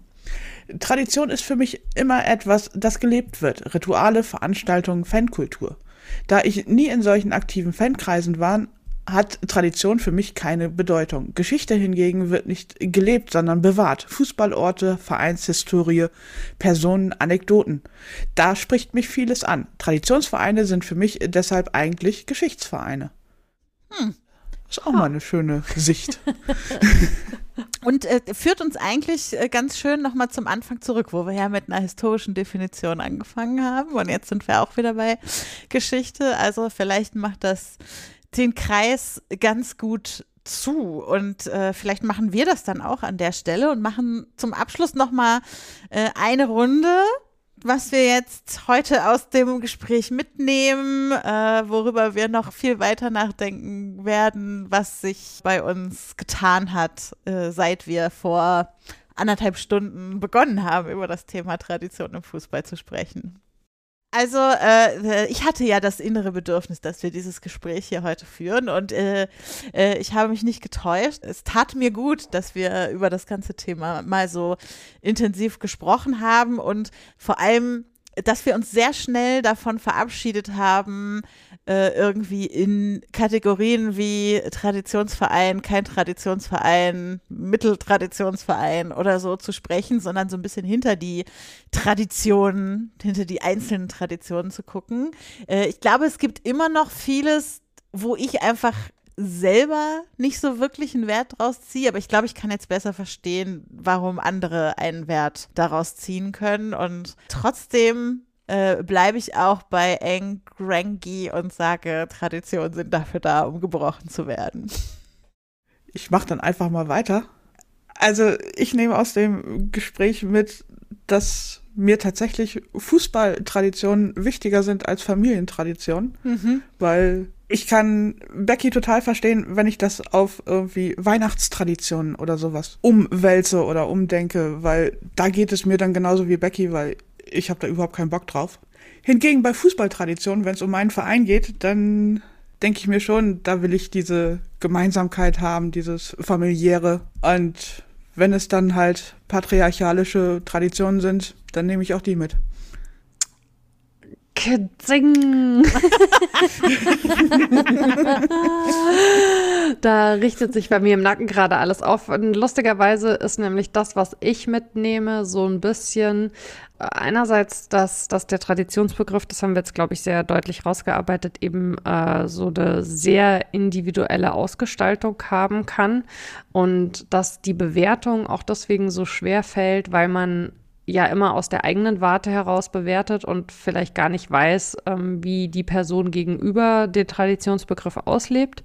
S6: Tradition ist für mich immer etwas, das gelebt wird. Rituale, Veranstaltungen, Fankultur. Da ich nie in solchen aktiven Fankreisen war, hat Tradition für mich keine Bedeutung. Geschichte hingegen wird nicht gelebt, sondern bewahrt. Fußballorte, Vereinshistorie, Personen, Anekdoten. Da spricht mich vieles an. Traditionsvereine sind für mich deshalb eigentlich Geschichtsvereine.
S2: Hm.
S6: Ist auch mal eine schöne Sicht.
S2: Und äh, führt uns eigentlich äh, ganz schön nochmal zum Anfang zurück, wo wir ja mit einer historischen Definition angefangen haben. Und jetzt sind wir auch wieder bei Geschichte. Also vielleicht macht das den Kreis ganz gut zu. Und äh, vielleicht machen wir das dann auch an der Stelle und machen zum Abschluss nochmal äh, eine Runde was wir jetzt heute aus dem Gespräch mitnehmen, äh, worüber wir noch viel weiter nachdenken werden, was sich bei uns getan hat, äh, seit wir vor anderthalb Stunden begonnen haben, über das Thema Tradition im Fußball zu sprechen. Also, äh, ich hatte ja das innere Bedürfnis, dass wir dieses Gespräch hier heute führen und äh, äh, ich habe mich nicht getäuscht. Es tat mir gut, dass wir über das ganze Thema mal so intensiv gesprochen haben und vor allem dass wir uns sehr schnell davon verabschiedet haben, äh, irgendwie in Kategorien wie Traditionsverein, kein Traditionsverein, Mitteltraditionsverein oder so zu sprechen, sondern so ein bisschen hinter die Traditionen, hinter die einzelnen Traditionen zu gucken. Äh, ich glaube, es gibt immer noch vieles, wo ich einfach selber nicht so wirklich einen Wert draus ziehe, aber ich glaube, ich kann jetzt besser verstehen, warum andere einen Wert daraus ziehen können. Und trotzdem äh, bleibe ich auch bei Eng Grangy und sage, Traditionen sind dafür da, um gebrochen zu werden.
S6: Ich mache dann einfach mal weiter. Also ich nehme aus dem Gespräch mit, dass mir tatsächlich Fußballtraditionen wichtiger sind als Familientraditionen,
S2: Mhm.
S6: weil ich kann Becky total verstehen, wenn ich das auf irgendwie Weihnachtstraditionen oder sowas umwälze oder umdenke, weil da geht es mir dann genauso wie Becky, weil ich habe da überhaupt keinen Bock drauf. Hingegen bei Fußballtraditionen, wenn es um meinen Verein geht, dann denke ich mir schon, da will ich diese Gemeinsamkeit haben, dieses familiäre und wenn es dann halt patriarchalische Traditionen sind, dann nehme ich auch die mit.
S4: Kzing. da richtet sich bei mir im Nacken gerade alles auf. Und lustigerweise ist nämlich das, was ich mitnehme, so ein bisschen äh, einerseits, dass, dass der Traditionsbegriff, das haben wir jetzt, glaube ich, sehr deutlich rausgearbeitet, eben äh, so eine sehr individuelle Ausgestaltung haben kann und dass die Bewertung auch deswegen so schwer fällt, weil man ja immer aus der eigenen Warte heraus bewertet und vielleicht gar nicht weiß, ähm, wie die Person gegenüber den Traditionsbegriff auslebt.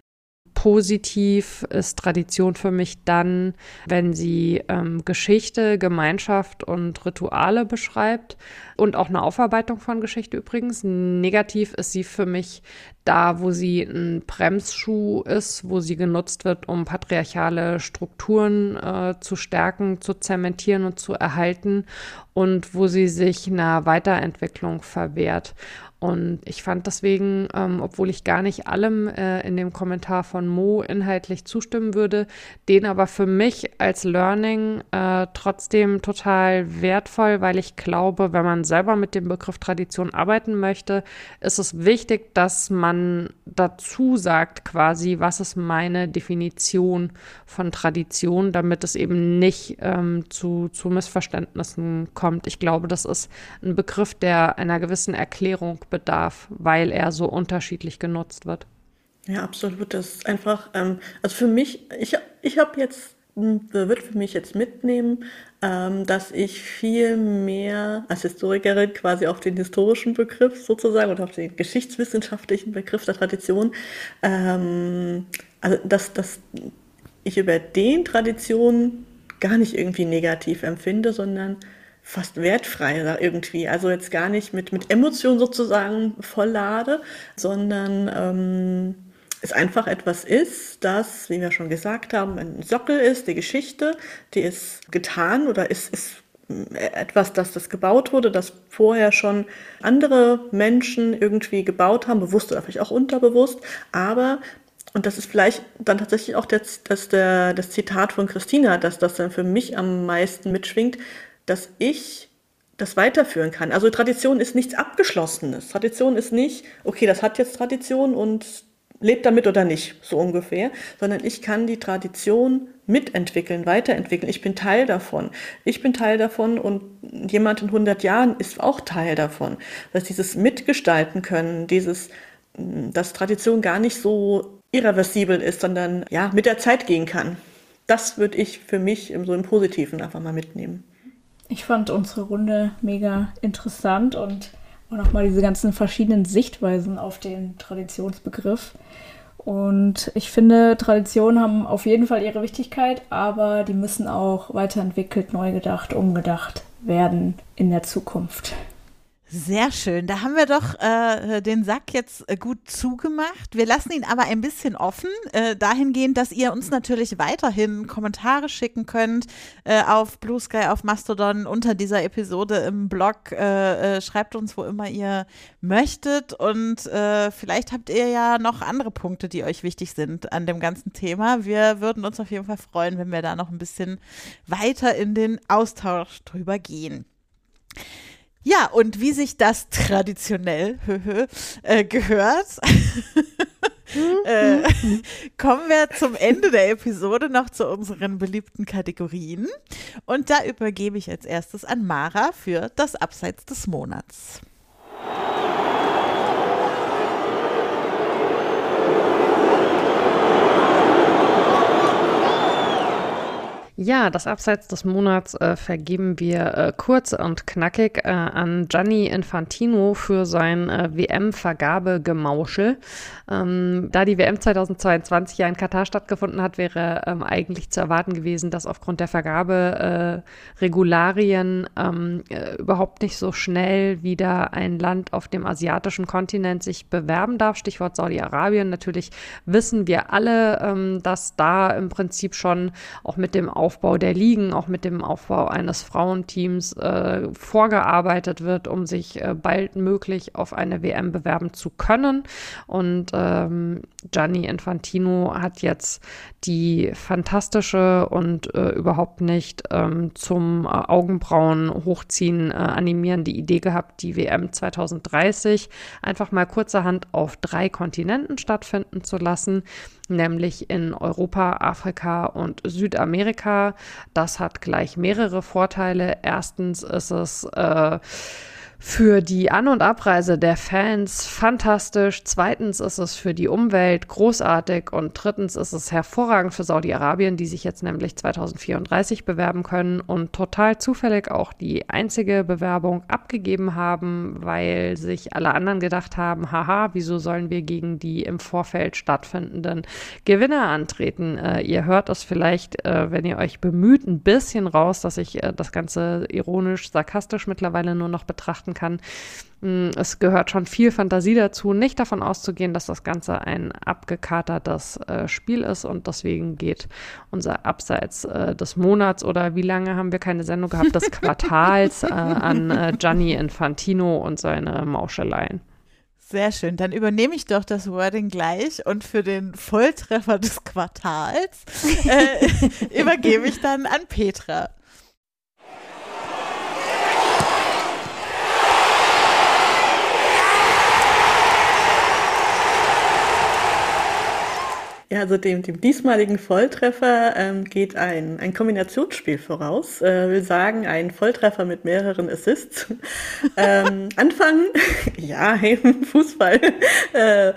S4: Positiv ist Tradition für mich dann, wenn sie ähm, Geschichte, Gemeinschaft und Rituale beschreibt und auch eine Aufarbeitung von Geschichte übrigens. Negativ ist sie für mich da, wo sie ein Bremsschuh ist, wo sie genutzt wird, um patriarchale Strukturen äh, zu stärken, zu zementieren und zu erhalten und wo sie sich einer Weiterentwicklung verwehrt. Und ich fand deswegen, ähm, obwohl ich gar nicht allem äh, in dem Kommentar von Mo inhaltlich zustimmen würde, den aber für mich als Learning äh, trotzdem total wertvoll, weil ich glaube, wenn man selber mit dem Begriff Tradition arbeiten möchte, ist es wichtig, dass man dazu sagt quasi, was ist meine Definition von Tradition, damit es eben nicht ähm, zu, zu Missverständnissen kommt. Ich glaube, das ist ein Begriff, der einer gewissen Erklärung bedarf, weil er so unterschiedlich genutzt wird.
S5: Ja, absolut. Das ist einfach, ähm, also für mich, ich, ich habe jetzt, hm, wird für mich jetzt mitnehmen, ähm, dass ich viel mehr als Historikerin quasi auf den historischen Begriff sozusagen oder auf den geschichtswissenschaftlichen Begriff der Tradition, ähm, also dass, dass ich über den Traditionen gar nicht irgendwie negativ empfinde, sondern fast wertfrei irgendwie. Also jetzt gar nicht mit, mit Emotionen sozusagen volllade, sondern ähm, es einfach etwas ist, das, wie wir schon gesagt haben, ein Sockel ist, die Geschichte, die ist getan oder ist, ist etwas, das das gebaut wurde, das vorher schon andere Menschen irgendwie gebaut haben, bewusst oder vielleicht auch unterbewusst, aber und das ist vielleicht dann tatsächlich auch das, das, der, das Zitat von Christina, dass das dann für mich am meisten mitschwingt, dass ich das weiterführen kann. Also Tradition ist nichts Abgeschlossenes. Tradition ist nicht, okay, das hat jetzt Tradition und lebt damit oder nicht, so ungefähr, sondern ich kann die Tradition mitentwickeln, weiterentwickeln. Ich bin Teil davon. Ich bin Teil davon und jemand in 100 Jahren ist auch Teil davon. Dass dieses Mitgestalten können, dieses, dass Tradition gar nicht so irreversibel ist, sondern ja, mit der Zeit gehen kann. Das würde ich für mich so im Positiven einfach mal mitnehmen.
S3: Ich fand unsere Runde mega interessant und auch nochmal diese ganzen verschiedenen Sichtweisen auf den Traditionsbegriff. Und ich finde, Traditionen haben auf jeden Fall ihre Wichtigkeit, aber die müssen auch weiterentwickelt, neu gedacht, umgedacht werden in der Zukunft.
S2: Sehr schön. Da haben wir doch äh, den Sack jetzt äh, gut zugemacht. Wir lassen ihn aber ein bisschen offen, äh, dahingehend, dass ihr uns natürlich weiterhin Kommentare schicken könnt äh, auf Blue Sky, auf Mastodon unter dieser Episode im Blog. Äh, äh, schreibt uns, wo immer ihr möchtet. Und vielleicht habt ihr ja noch andere Punkte, die euch wichtig sind an dem ganzen Thema. Wir würden uns auf jeden Fall freuen, wenn wir da noch ein bisschen weiter in den Austausch drüber gehen. Ja, und wie sich das traditionell äh, gehört, äh, kommen wir zum Ende der Episode noch zu unseren beliebten Kategorien. Und da übergebe ich als erstes an Mara für das Abseits des Monats.
S4: Ja, das Abseits des Monats äh, vergeben wir äh, kurz und knackig äh, an Gianni Infantino für sein äh, WM-Vergabegemauschel. Ähm, da die WM 2022 ja in Katar stattgefunden hat, wäre ähm, eigentlich zu erwarten gewesen, dass aufgrund der Vergaberegularien ähm, äh, überhaupt nicht so schnell wieder ein Land auf dem asiatischen Kontinent sich bewerben darf. Stichwort Saudi-Arabien. Natürlich wissen wir alle, ähm, dass da im Prinzip schon auch mit dem Auf Aufbau der Ligen, auch mit dem Aufbau eines Frauenteams äh, vorgearbeitet wird, um sich äh, baldmöglich auf eine WM bewerben zu können. Und ähm, Gianni Infantino hat jetzt die fantastische und äh, überhaupt nicht ähm, zum äh, Augenbrauen hochziehen äh, animierende Idee gehabt, die WM 2030 einfach mal kurzerhand auf drei Kontinenten stattfinden zu lassen nämlich in Europa, Afrika und Südamerika. Das hat gleich mehrere Vorteile. Erstens ist es äh, für die An- und Abreise der Fans fantastisch. Zweitens ist es für die Umwelt großartig. Und drittens ist es hervorragend für Saudi-Arabien, die sich jetzt nämlich 2034 bewerben können und total zufällig auch die einzige Bewerbung abgegeben haben, weil sich alle anderen gedacht haben, haha, wieso sollen wir gegen die im Vorfeld stattfindenden Gewinner antreten? Äh, ihr hört es vielleicht, äh, wenn ihr euch bemüht, ein bisschen raus, dass ich äh, das Ganze ironisch, sarkastisch mittlerweile nur noch betrachten betrachten kann. Mm, es gehört schon viel Fantasie dazu, nicht davon auszugehen, dass das Ganze ein abgekatertes äh, Spiel ist und deswegen geht unser Abseits äh, des Monats oder wie lange haben wir keine Sendung gehabt, des Quartals äh, an äh, Gianni Infantino und seine Mauscheleien.
S2: Sehr schön. Dann übernehme ich doch das Wording gleich und für den Volltreffer des Quartals äh, übergebe ich dann an Petra.
S5: Ja, also dem, dem diesmaligen Volltreffer ähm, geht ein, ein Kombinationsspiel voraus. Äh, will sagen, ein Volltreffer mit mehreren Assists. ähm, anfangen, ja, hey, Fußball. Äh,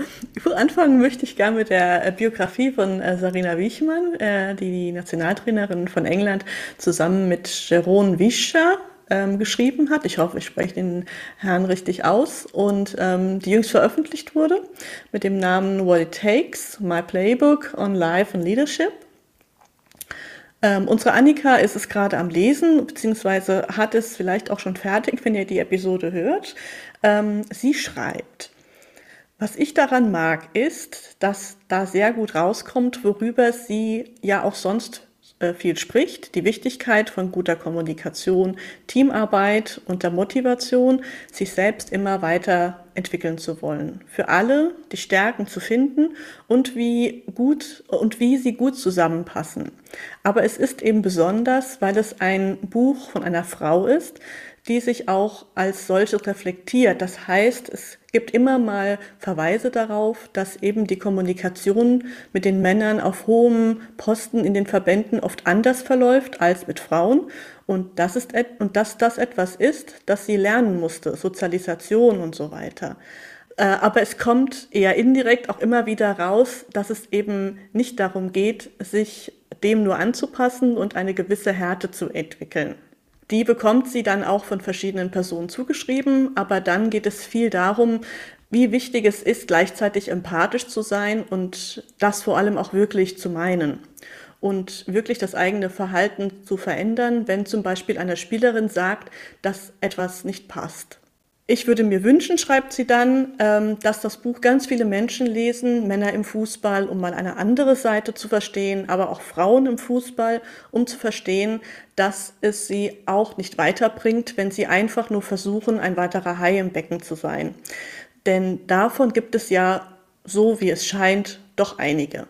S5: anfangen möchte ich gar mit der Biografie von äh, Sarina Wiechmann, äh, die die Nationaltrainerin von England zusammen mit Jeroen Wischer, ähm, geschrieben hat. Ich hoffe, ich spreche den Herrn richtig aus. Und ähm, die jüngst veröffentlicht wurde mit dem Namen What It Takes, My Playbook on Life and Leadership. Ähm, unsere Annika ist es gerade am Lesen, beziehungsweise hat es vielleicht auch schon fertig, wenn ihr die Episode hört. Ähm, sie schreibt, was ich daran mag, ist, dass da sehr gut rauskommt, worüber sie ja auch sonst viel spricht, die Wichtigkeit von guter Kommunikation, Teamarbeit und der Motivation, sich selbst immer weiter entwickeln zu wollen. Für alle die Stärken zu finden und wie gut und wie sie gut zusammenpassen. Aber es ist eben besonders, weil es ein Buch von einer Frau ist, die sich auch als solches reflektiert. Das heißt, es gibt immer mal Verweise darauf, dass eben die Kommunikation mit den Männern auf hohem Posten in den Verbänden oft anders verläuft als mit Frauen und das ist und dass das etwas ist, das sie lernen musste, Sozialisation und so weiter. Äh, aber es kommt eher indirekt auch immer wieder raus, dass es eben nicht darum geht, sich dem nur anzupassen und eine gewisse Härte zu entwickeln. Die bekommt sie dann auch von verschiedenen Personen zugeschrieben, aber dann geht es viel darum, wie wichtig es ist, gleichzeitig empathisch zu sein und das vor allem auch wirklich zu meinen und wirklich das eigene Verhalten zu verändern, wenn zum Beispiel eine Spielerin sagt, dass etwas nicht passt. Ich würde mir wünschen, schreibt sie dann, ähm, dass das Buch ganz viele Menschen lesen, Männer im Fußball, um mal eine andere Seite zu verstehen, aber auch Frauen im Fußball, um zu verstehen, dass es sie auch nicht weiterbringt, wenn sie einfach nur versuchen, ein weiterer Hai im Becken zu sein. Denn davon gibt es ja, so wie es scheint, doch einige.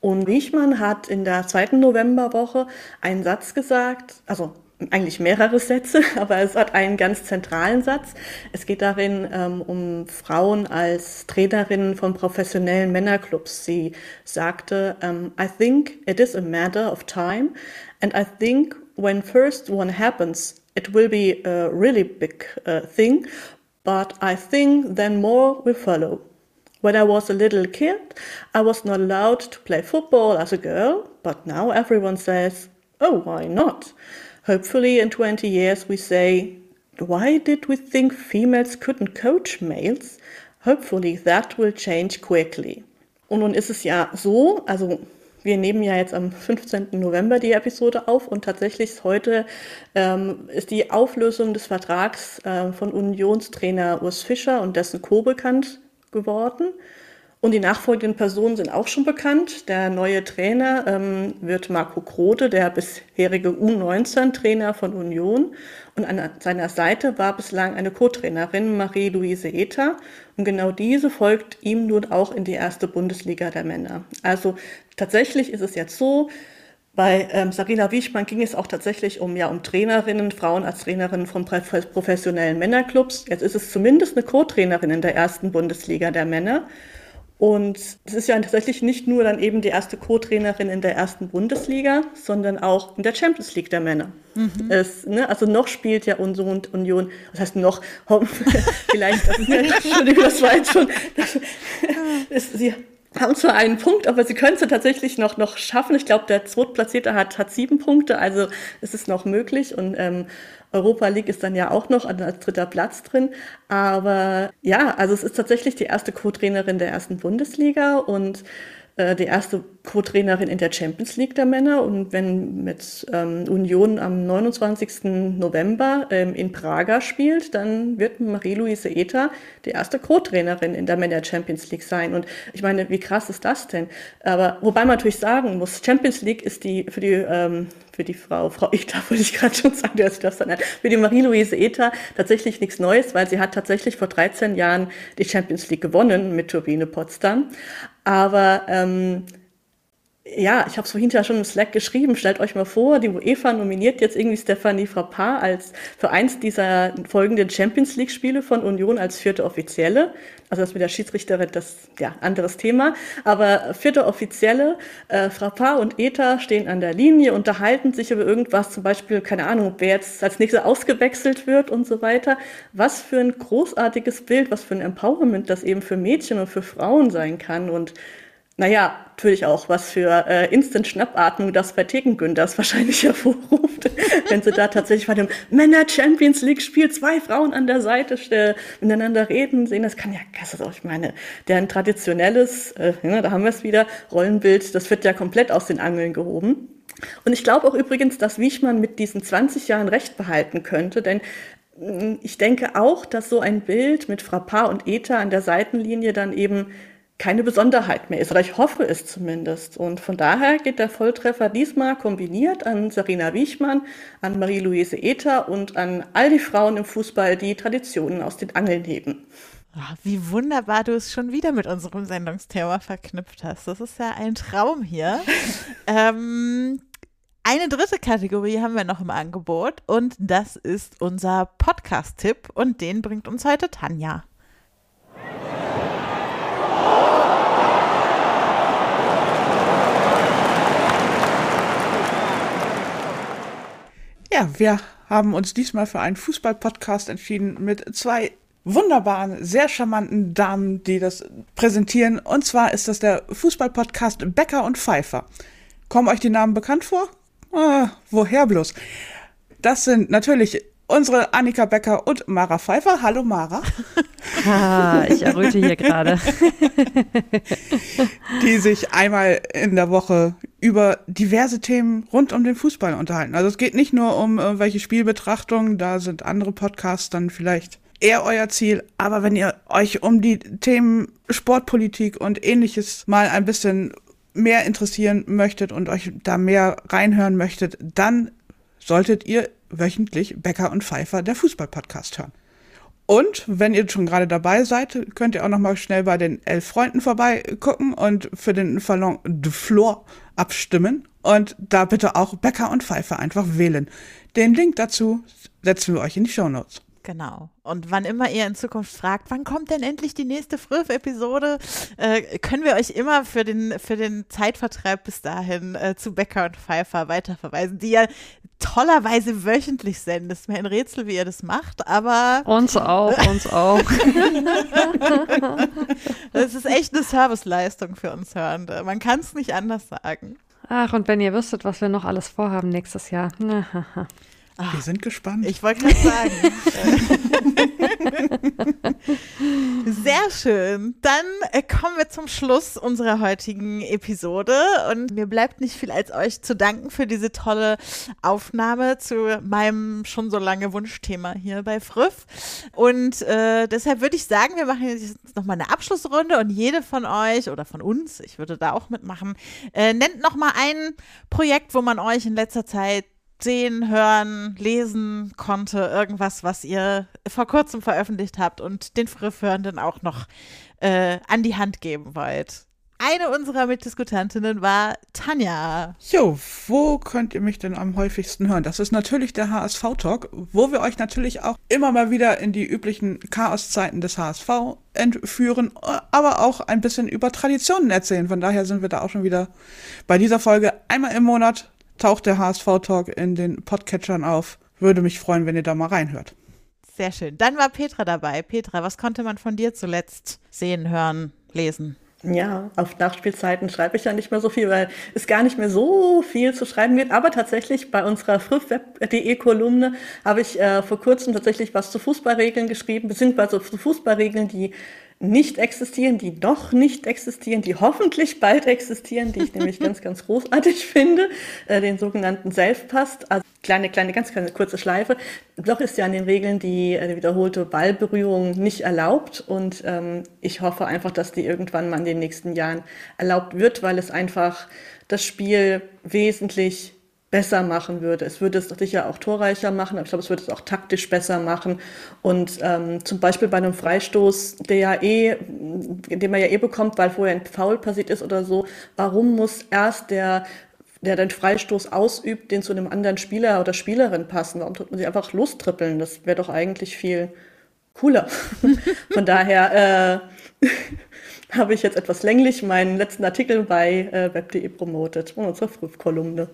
S5: Und Wiechmann hat in der zweiten Novemberwoche einen Satz gesagt, also eigentlich mehrere Sätze, aber es hat einen ganz zentralen Satz. Es geht darin ähm, um Frauen als Trainerinnen von professionellen Männerclubs. Sie sagte, um, ähm, I think it is a matter of time and I think when first one happens, it will be a really big uh, thing, but I think then more will follow. When I was a little kid, I was not allowed to play football as a girl, but now everyone says, oh, why not? Hopefully, in 20 years, we say, why did we think females couldn't coach males? Hopefully, that will change quickly. Und nun ist es ja so, also wir nehmen ja jetzt am 15. November die Episode auf und tatsächlich heute ähm, ist die Auflösung des Vertrags äh, von Unionstrainer Urs Fischer und dessen Co. bekannt geworden. Und die nachfolgenden Personen sind auch schon bekannt. Der neue Trainer ähm, wird Marco Grote, der bisherige U19-Trainer von Union. Und an seiner Seite war bislang eine Co-Trainerin, Marie-Louise Eta. Und genau diese folgt ihm nun auch in die erste Bundesliga der Männer. Also tatsächlich ist es jetzt so, bei ähm, Sarina Wiechmann ging es auch tatsächlich um, ja, um Trainerinnen, Frauen als Trainerinnen von professionellen Männerclubs. Jetzt ist es zumindest eine Co-Trainerin in der ersten Bundesliga der Männer. Und es ist ja tatsächlich nicht nur dann eben die erste Co-Trainerin in der ersten Bundesliga, sondern auch in der Champions League der Männer. Mhm. Es, ne, also noch spielt ja unsere Union, was heißt noch, vielleicht, das ist ja, Entschuldigung, das war jetzt schon, das, ist, sie haben zwar einen Punkt, aber sie können es ja tatsächlich noch, noch schaffen. Ich glaube, der Zweitplatzierte hat, hat sieben Punkte, also es ist noch möglich und ähm, Europa League ist dann ja auch noch als dritter Platz drin. Aber ja, also es ist tatsächlich die erste Co-Trainerin der ersten Bundesliga und äh, die erste Co-Trainerin in der Champions League der Männer. Und wenn mit ähm, Union am 29. November ähm, in Praga spielt, dann wird Marie-Louise Eta die erste Co-Trainerin in der Männer Champions League sein. Und ich meine, wie krass ist das denn? Aber wobei man natürlich sagen muss, Champions League ist die für die ähm, für die Frau, Frau Eta wollte ich gerade schon sagen, das dann für die Marie-Louise Eta tatsächlich nichts Neues, weil sie hat tatsächlich vor 13 Jahren die Champions League gewonnen mit Turbine Potsdam. Aber ähm, ja, ich habe es vorhin ja schon im Slack geschrieben. Stellt euch mal vor, die UEFA nominiert jetzt irgendwie Stephanie Frappard als für eins dieser folgenden Champions League Spiele von Union als vierte Offizielle. Also das mit der Schiedsrichterin, das ja anderes Thema. Aber vierte Offizielle, äh, Frappard und Eta stehen an der Linie, unterhalten sich über irgendwas, zum Beispiel keine Ahnung, wer jetzt als nächster ausgewechselt wird und so weiter. Was für ein großartiges Bild, was für ein Empowerment das eben für Mädchen und für Frauen sein kann und naja, natürlich auch, was für äh, Instant-Schnappatmung das bei Thekengünders wahrscheinlich hervorruft, wenn sie da tatsächlich bei dem Männer-Champions League-Spiel zwei Frauen an der Seite äh, miteinander reden sehen. Das kann ja, das ist auch, ich meine, deren traditionelles, äh, ja, da haben wir es wieder, Rollenbild, das wird ja komplett aus den Angeln gehoben. Und ich glaube auch übrigens, dass Wiechmann mit diesen 20 Jahren recht behalten könnte, denn mm, ich denke auch, dass so ein Bild mit Frappard und Eta an der Seitenlinie dann eben keine Besonderheit mehr ist, oder ich hoffe es zumindest. Und von daher geht der Volltreffer diesmal kombiniert an Sarina Wiechmann, an Marie-Louise Ether und an all die Frauen im Fußball, die Traditionen aus den Angeln heben.
S2: Oh, wie wunderbar du es schon wieder mit unserem Sendungsthema verknüpft hast. Das ist ja ein Traum hier. ähm, eine dritte Kategorie haben wir noch im Angebot und das ist unser Podcast-Tipp und den bringt uns heute Tanja.
S6: Ja, wir haben uns diesmal für einen Fußball-Podcast entschieden mit zwei wunderbaren, sehr charmanten Damen, die das präsentieren. Und zwar ist das der Fußball-Podcast Becker und Pfeiffer. Kommen euch die Namen bekannt vor? Ah, woher bloß? Das sind natürlich unsere Annika Becker und Mara Pfeiffer. Hallo Mara.
S4: Ah, ich erröte hier gerade.
S6: die sich einmal in der Woche über diverse Themen rund um den Fußball unterhalten. Also es geht nicht nur um irgendwelche Spielbetrachtungen, da sind andere Podcasts dann vielleicht eher euer Ziel. Aber wenn ihr euch um die Themen Sportpolitik und ähnliches mal ein bisschen mehr interessieren möchtet und euch da mehr reinhören möchtet, dann solltet ihr wöchentlich Becker und Pfeiffer, der Fußball-Podcast hören. Und wenn ihr schon gerade dabei seid, könnt ihr auch noch mal schnell bei den elf Freunden vorbeigucken und für den Fallon de Flor abstimmen. Und da bitte auch Becker und Pfeiffer einfach wählen. Den Link dazu setzen wir euch in die Show Notes.
S2: Genau. Und wann immer ihr in Zukunft fragt, wann kommt denn endlich die nächste Früff-Episode, äh, können wir euch immer für den, für den Zeitvertreib bis dahin äh, zu Becker und Pfeiffer weiterverweisen, die ja tollerweise wöchentlich senden. Das ist mir ein Rätsel, wie ihr das macht, aber.
S4: Uns auch, uns auch.
S2: das ist echt eine Serviceleistung für uns Hörende. Man kann es nicht anders sagen.
S4: Ach, und wenn ihr wüsstet, was wir noch alles vorhaben nächstes Jahr.
S6: Ach, Wir sind gespannt.
S2: Ich wollte gerade sagen. Sehr schön. Dann äh, kommen wir zum Schluss unserer heutigen Episode und mir bleibt nicht viel als euch zu danken für diese tolle Aufnahme zu meinem schon so lange Wunschthema hier bei Früff. Und äh, deshalb würde ich sagen, wir machen jetzt nochmal eine Abschlussrunde und jede von euch oder von uns, ich würde da auch mitmachen, äh, nennt nochmal ein Projekt, wo man euch in letzter Zeit sehen, hören, lesen konnte, irgendwas, was ihr vor kurzem veröffentlicht habt und den Friffhörenden auch noch äh, an die Hand geben wollt. Eine unserer Mitdiskutantinnen war Tanja.
S6: Jo, wo könnt ihr mich denn am häufigsten hören? Das ist natürlich der HSV-Talk, wo wir euch natürlich auch immer mal wieder in die üblichen Chaoszeiten des HSV entführen, aber auch ein bisschen über Traditionen erzählen. Von daher sind wir da auch schon wieder bei dieser Folge einmal im Monat taucht der HSV-Talk in den Podcatchern auf. Würde mich freuen, wenn ihr da mal reinhört.
S2: Sehr schön. Dann war Petra dabei. Petra, was konnte man von dir zuletzt sehen, hören, lesen?
S5: Ja, auf Nachspielzeiten schreibe ich ja nicht mehr so viel, weil es gar nicht mehr so viel zu schreiben wird. Aber tatsächlich bei unserer frühweb.de Kolumne habe ich äh, vor kurzem tatsächlich was zu Fußballregeln geschrieben, beziehungsweise zu Fußballregeln, die nicht existieren, die noch nicht existieren, die hoffentlich bald existieren, die ich nämlich ganz, ganz großartig finde, äh, den sogenannten Self-Pass. Also kleine, kleine, ganz kleine kurze Schleife. Doch ist ja an den Regeln die, äh, wiederholte Ballberührung nicht erlaubt und ähm, ich hoffe einfach, dass die irgendwann mal in den nächsten Jahren erlaubt wird, weil es einfach das Spiel wesentlich besser machen würde. Es würde es sicher auch torreicher machen, aber ich glaube, es würde es auch taktisch besser machen. Und ähm, zum Beispiel bei einem Freistoß, der ja eh, den man ja eh bekommt, weil vorher ein Foul passiert ist oder so, warum muss erst der der den Freistoß ausübt, den zu einem anderen Spieler oder Spielerin passen. Warum tut man sie einfach lostrippeln? Das wäre doch eigentlich viel cooler. Von daher äh, habe ich jetzt etwas länglich meinen letzten Artikel bei äh, web.de promotet, unsere Frühkolumne.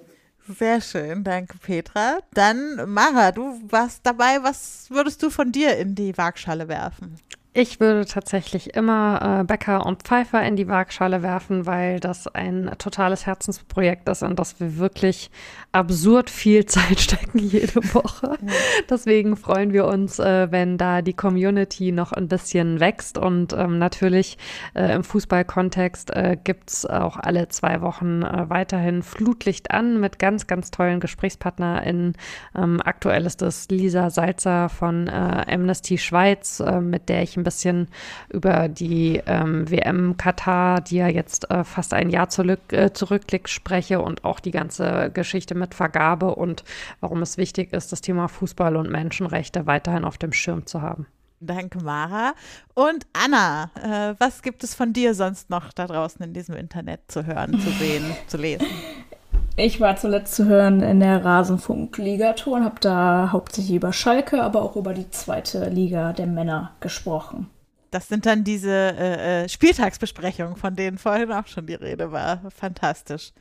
S2: Sehr schön, danke Petra. Dann Mara, du warst dabei. Was würdest du von dir in die Waagschale werfen?
S4: Ich würde tatsächlich immer äh, Becker und Pfeiffer in die Waagschale werfen, weil das ein totales Herzensprojekt ist, in das wir wirklich absurd viel Zeit stecken jede Woche. Ja. Deswegen freuen wir uns, äh, wenn da die Community noch ein bisschen wächst. Und ähm, natürlich äh, im Fußballkontext äh, gibt es auch alle zwei Wochen äh, weiterhin Flutlicht an mit ganz, ganz tollen GesprächspartnerInnen. Ähm, aktuell ist es Lisa Salzer von äh, Amnesty Schweiz, äh, mit der ich ein bisschen über die ähm, WM Katar, die ja jetzt äh, fast ein Jahr zurück, äh, zurückliegt, spreche und auch die ganze Geschichte mit Vergabe und warum es wichtig ist, das Thema Fußball und Menschenrechte weiterhin auf dem Schirm zu haben.
S2: Danke, Mara. Und Anna, äh, was gibt es von dir sonst noch da draußen in diesem Internet zu hören, zu sehen, zu lesen?
S3: Ich war zuletzt zu hören in der Rasenfunk-Liga-Tour und habe da hauptsächlich über Schalke, aber auch über die zweite Liga der Männer gesprochen.
S2: Das sind dann diese äh, äh, Spieltagsbesprechungen, von denen vorhin auch schon die Rede war. Fantastisch.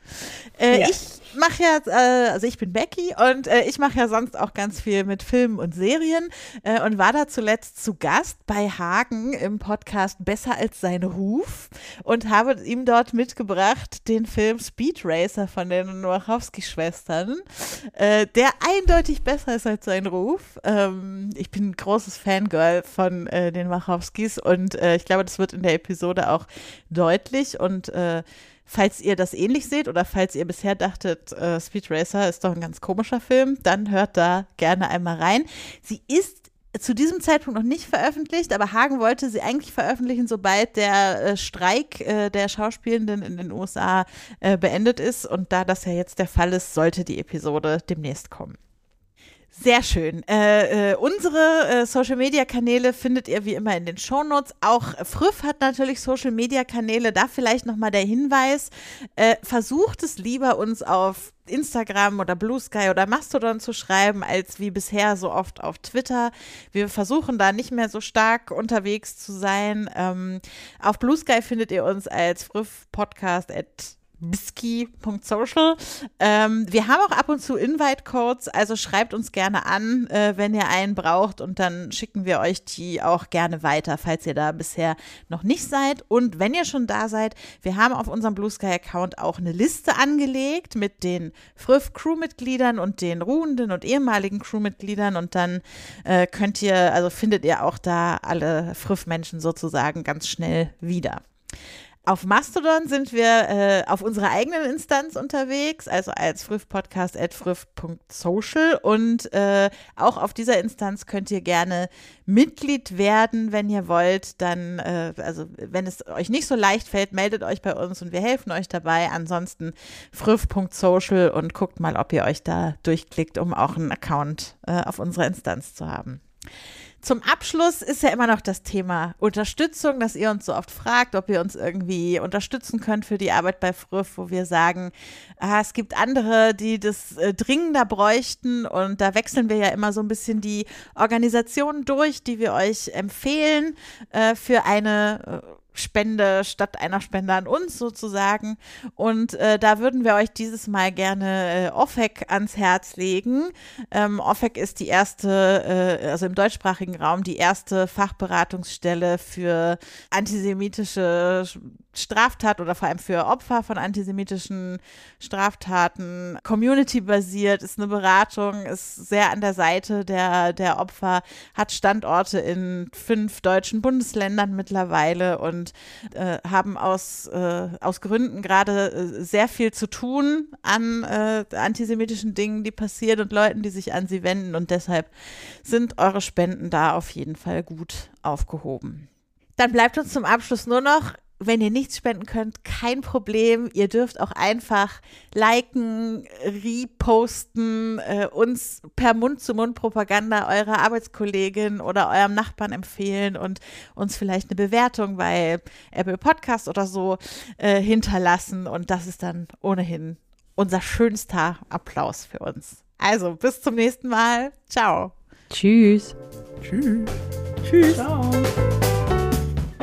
S2: Äh, ja. Ich mache ja, äh, also ich bin Becky und äh, ich mache ja sonst auch ganz viel mit Filmen und Serien äh, und war da zuletzt zu Gast bei Hagen im Podcast Besser als sein Ruf und habe ihm dort mitgebracht den Film Speed Racer von den Wachowski-Schwestern, der eindeutig besser ist als sein Ruf. Ähm, ich bin ein großes Fangirl von den Wachowskis und äh, ich glaube, das wird in der Episode auch deutlich. Und äh, falls ihr das ähnlich seht oder falls ihr bisher dachtet, äh, Speed Racer ist doch ein ganz komischer Film, dann hört da gerne einmal rein. Sie ist zu diesem Zeitpunkt noch nicht veröffentlicht, aber Hagen wollte sie eigentlich veröffentlichen, sobald der äh, Streik äh, der Schauspielenden in den USA äh, beendet ist. Und da das ja jetzt der Fall ist, sollte die Episode demnächst kommen. Sehr schön. Äh, äh, unsere äh, Social Media Kanäle findet ihr wie immer in den Show Notes. Auch Früff hat natürlich Social Media Kanäle. Da vielleicht nochmal der Hinweis. Äh, versucht es lieber uns auf Instagram oder Blue Sky oder Mastodon zu schreiben, als wie bisher so oft auf Twitter. Wir versuchen da nicht mehr so stark unterwegs zu sein. Ähm, auf Blue Sky findet ihr uns als Früff Podcast at bisky.social. Ähm, wir haben auch ab und zu Invite-Codes, also schreibt uns gerne an, äh, wenn ihr einen braucht und dann schicken wir euch die auch gerne weiter, falls ihr da bisher noch nicht seid. Und wenn ihr schon da seid, wir haben auf unserem Blue Sky-Account auch eine Liste angelegt mit den Früff Crewmitgliedern und den ruhenden und ehemaligen Crewmitgliedern und dann äh, könnt ihr, also findet ihr auch da alle Früff-Menschen sozusagen ganz schnell wieder. Auf Mastodon sind wir äh, auf unserer eigenen Instanz unterwegs, also als früff.social und äh, auch auf dieser Instanz könnt ihr gerne Mitglied werden, wenn ihr wollt. Dann, äh, also wenn es euch nicht so leicht fällt, meldet euch bei uns und wir helfen euch dabei. Ansonsten früff.social und guckt mal, ob ihr euch da durchklickt, um auch einen Account äh, auf unserer Instanz zu haben. Zum Abschluss ist ja immer noch das Thema Unterstützung, dass ihr uns so oft fragt, ob ihr uns irgendwie unterstützen könnt für die Arbeit bei Früff, wo wir sagen, ah, es gibt andere, die das äh, dringender bräuchten. Und da wechseln wir ja immer so ein bisschen die Organisationen durch, die wir euch empfehlen äh, für eine äh, Spende statt einer Spende an uns sozusagen. Und äh, da würden wir euch dieses Mal gerne äh, OFEC ans Herz legen. Ähm, OFEC ist die erste, äh, also im deutschsprachigen Raum, die erste Fachberatungsstelle für antisemitische Straftat oder vor allem für Opfer von antisemitischen Straftaten. Community-basiert, ist eine Beratung, ist sehr an der Seite der, der Opfer, hat Standorte in fünf deutschen Bundesländern mittlerweile und äh, haben aus, äh, aus Gründen gerade äh, sehr viel zu tun an äh, antisemitischen Dingen, die passieren und Leuten, die sich an sie wenden. Und deshalb sind eure Spenden da auf jeden Fall gut aufgehoben. Dann bleibt uns zum Abschluss nur noch wenn ihr nichts spenden könnt, kein Problem. Ihr dürft auch einfach liken, reposten, äh, uns per Mund-zu-Mund-Propaganda eurer Arbeitskollegin oder eurem Nachbarn empfehlen und uns vielleicht eine Bewertung bei Apple Podcast oder so äh, hinterlassen. Und das ist dann ohnehin unser schönster Applaus für uns. Also, bis zum nächsten Mal. Ciao.
S4: Tschüss.
S6: Tschüss.
S5: Tschüss.
S3: Ciao.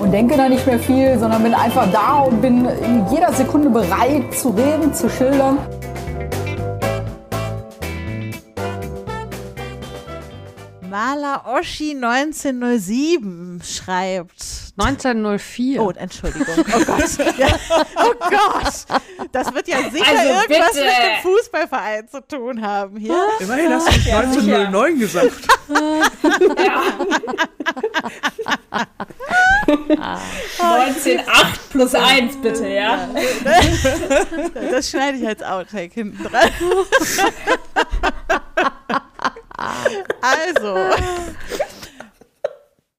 S7: und denke da nicht mehr viel, sondern bin einfach da und bin in jeder Sekunde bereit zu reden, zu schildern.
S2: Maler Oschi 1907 schreibt.
S4: 1904.
S2: Oh, Entschuldigung. Oh Gott. Ja. Oh Gott. Das wird ja sicher
S3: Also
S2: irgendwas
S3: bitte.
S2: mit dem Fußballverein zu tun haben hier.
S6: Immerhin hast du nicht 1909 gesagt.
S3: 1908 plus 1 bitte, ja?
S2: Das schneide ich als Outtake hinten dran. Also,